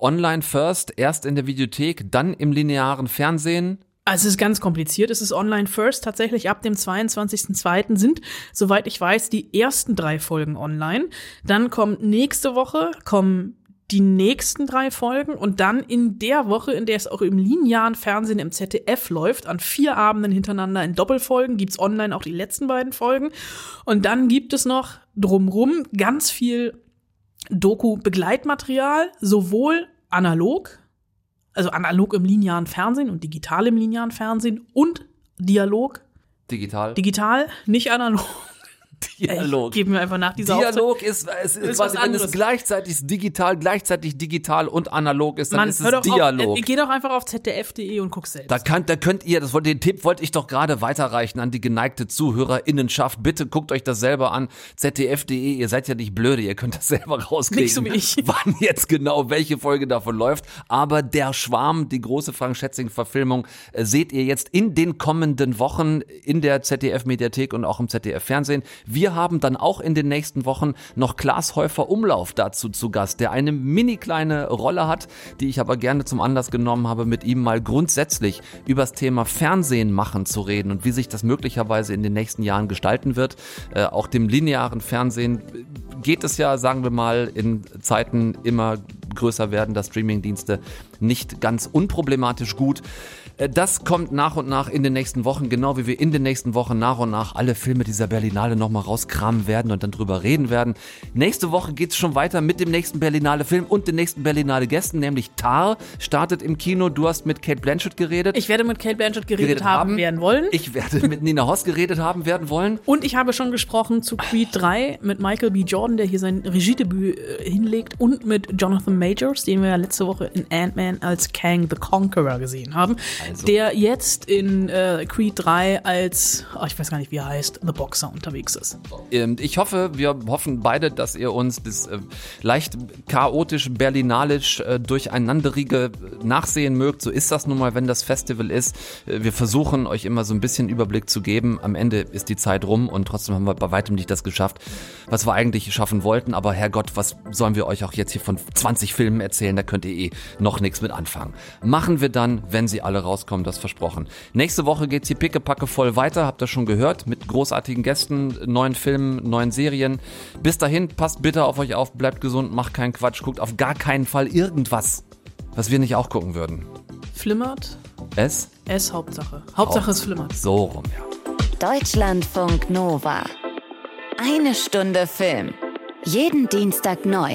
Online first, erst in der Videothek, dann im linearen Fernsehen.
Also es ist ganz kompliziert. Es ist online first. Tatsächlich ab dem 22.02. sind, soweit ich weiß, die ersten drei Folgen online. Dann kommt nächste Woche, kommen die nächsten drei Folgen und dann in der Woche, in der es auch im linearen Fernsehen im ZDF läuft, an vier Abenden hintereinander in Doppelfolgen, gibt's online auch die letzten beiden Folgen. Und dann gibt es noch drumrum ganz viel Doku-Begleitmaterial, sowohl analog, also analog im linearen Fernsehen und digital im linearen Fernsehen und Dialog.
Digital.
Digital, nicht analog.
Dialog.
Geben wir einfach nach dieser
Dialog ist, es ist, ist quasi, wenn es gleichzeitig digital, gleichzeitig digital und analog ist, dann
Man,
ist es Dialog.
Auf, äh, geh doch einfach auf zdf.de und guck selbst.
Da, kann, da könnt ihr, das, den Tipp wollte ich doch gerade weiterreichen an die geneigte Zuhörerinnenschaft. Bitte guckt euch das selber an. zdf.de, ihr seid ja nicht blöde, ihr könnt das selber rauskriegen.
Nicht so wie ich.
Wann jetzt genau welche Folge davon läuft. Aber der Schwarm, die große Frank Schätzing-Verfilmung, äh, seht ihr jetzt in den kommenden Wochen in der ZDF-Mediathek und auch im ZDF-Fernsehen. Wir haben dann auch in den nächsten Wochen noch Klaas Häufer Umlauf dazu zu Gast, der eine mini kleine Rolle hat, die ich aber gerne zum Anlass genommen habe, mit ihm mal grundsätzlich über das Thema Fernsehen machen zu reden und wie sich das möglicherweise in den nächsten Jahren gestalten wird. Äh, auch dem linearen Fernsehen geht es ja, sagen wir mal, in Zeiten immer größer werden, dass Streamingdienste nicht ganz unproblematisch gut. Äh, Das kommt nach und nach in den nächsten Wochen, genau wie wir in den nächsten Wochen nach und nach alle Filme dieser Berlinale nochmal rauskramen werden und dann drüber reden werden. Nächste Woche geht's schon weiter mit dem nächsten Berlinale Film und den nächsten Berlinale Gästen, nämlich Tar startet im Kino. Du hast mit Kate Blanchett geredet.
Ich werde mit Kate Blanchett geredet, haben, werden wollen.
Ich werde mit Nina Hoss geredet haben werden wollen.
Und ich habe schon gesprochen zu Creed 3 mit Michael B. Jordan, der hier sein Regiedebüt äh, hinlegt, und mit Jonathan Majors, den wir ja letzte Woche in Ant-Man als Kang the Conqueror gesehen haben,
Also.
der jetzt in äh, Creed 3 als, oh, ich weiß gar nicht, wie er heißt, The Boxer unterwegs ist.
Ähm, Ich hoffe, wir hoffen beide, dass ihr uns das äh, leicht chaotisch, berlinalisch, äh, durcheinanderige nachsehen mögt. So ist das nun mal, wenn das Festival ist. Äh, Wir versuchen euch immer so ein bisschen Überblick zu geben. Am Ende ist die Zeit rum und trotzdem haben wir bei weitem nicht das geschafft, was wir eigentlich schaffen wollten. Aber Herrgott, was sollen wir euch auch jetzt hier von 20 Filmen erzählen? Da könnt ihr eh noch nichts mit anfangen. Machen wir dann, wenn sie alle rauskommen, das versprochen. Nächste Woche geht's hier pickepacke voll weiter, habt ihr schon gehört, mit großartigen Gästen, neuen Filmen, neuen Serien. Bis dahin, passt bitte auf euch auf, bleibt gesund, macht keinen Quatsch, guckt auf gar keinen Fall irgendwas, was wir nicht auch gucken würden.
Flimmert?
Es?
Es Hauptsache. Hauptsache es flimmert.
So rum, ja.
Deutschlandfunk Nova. Eine Stunde Film. Jeden Dienstag neu.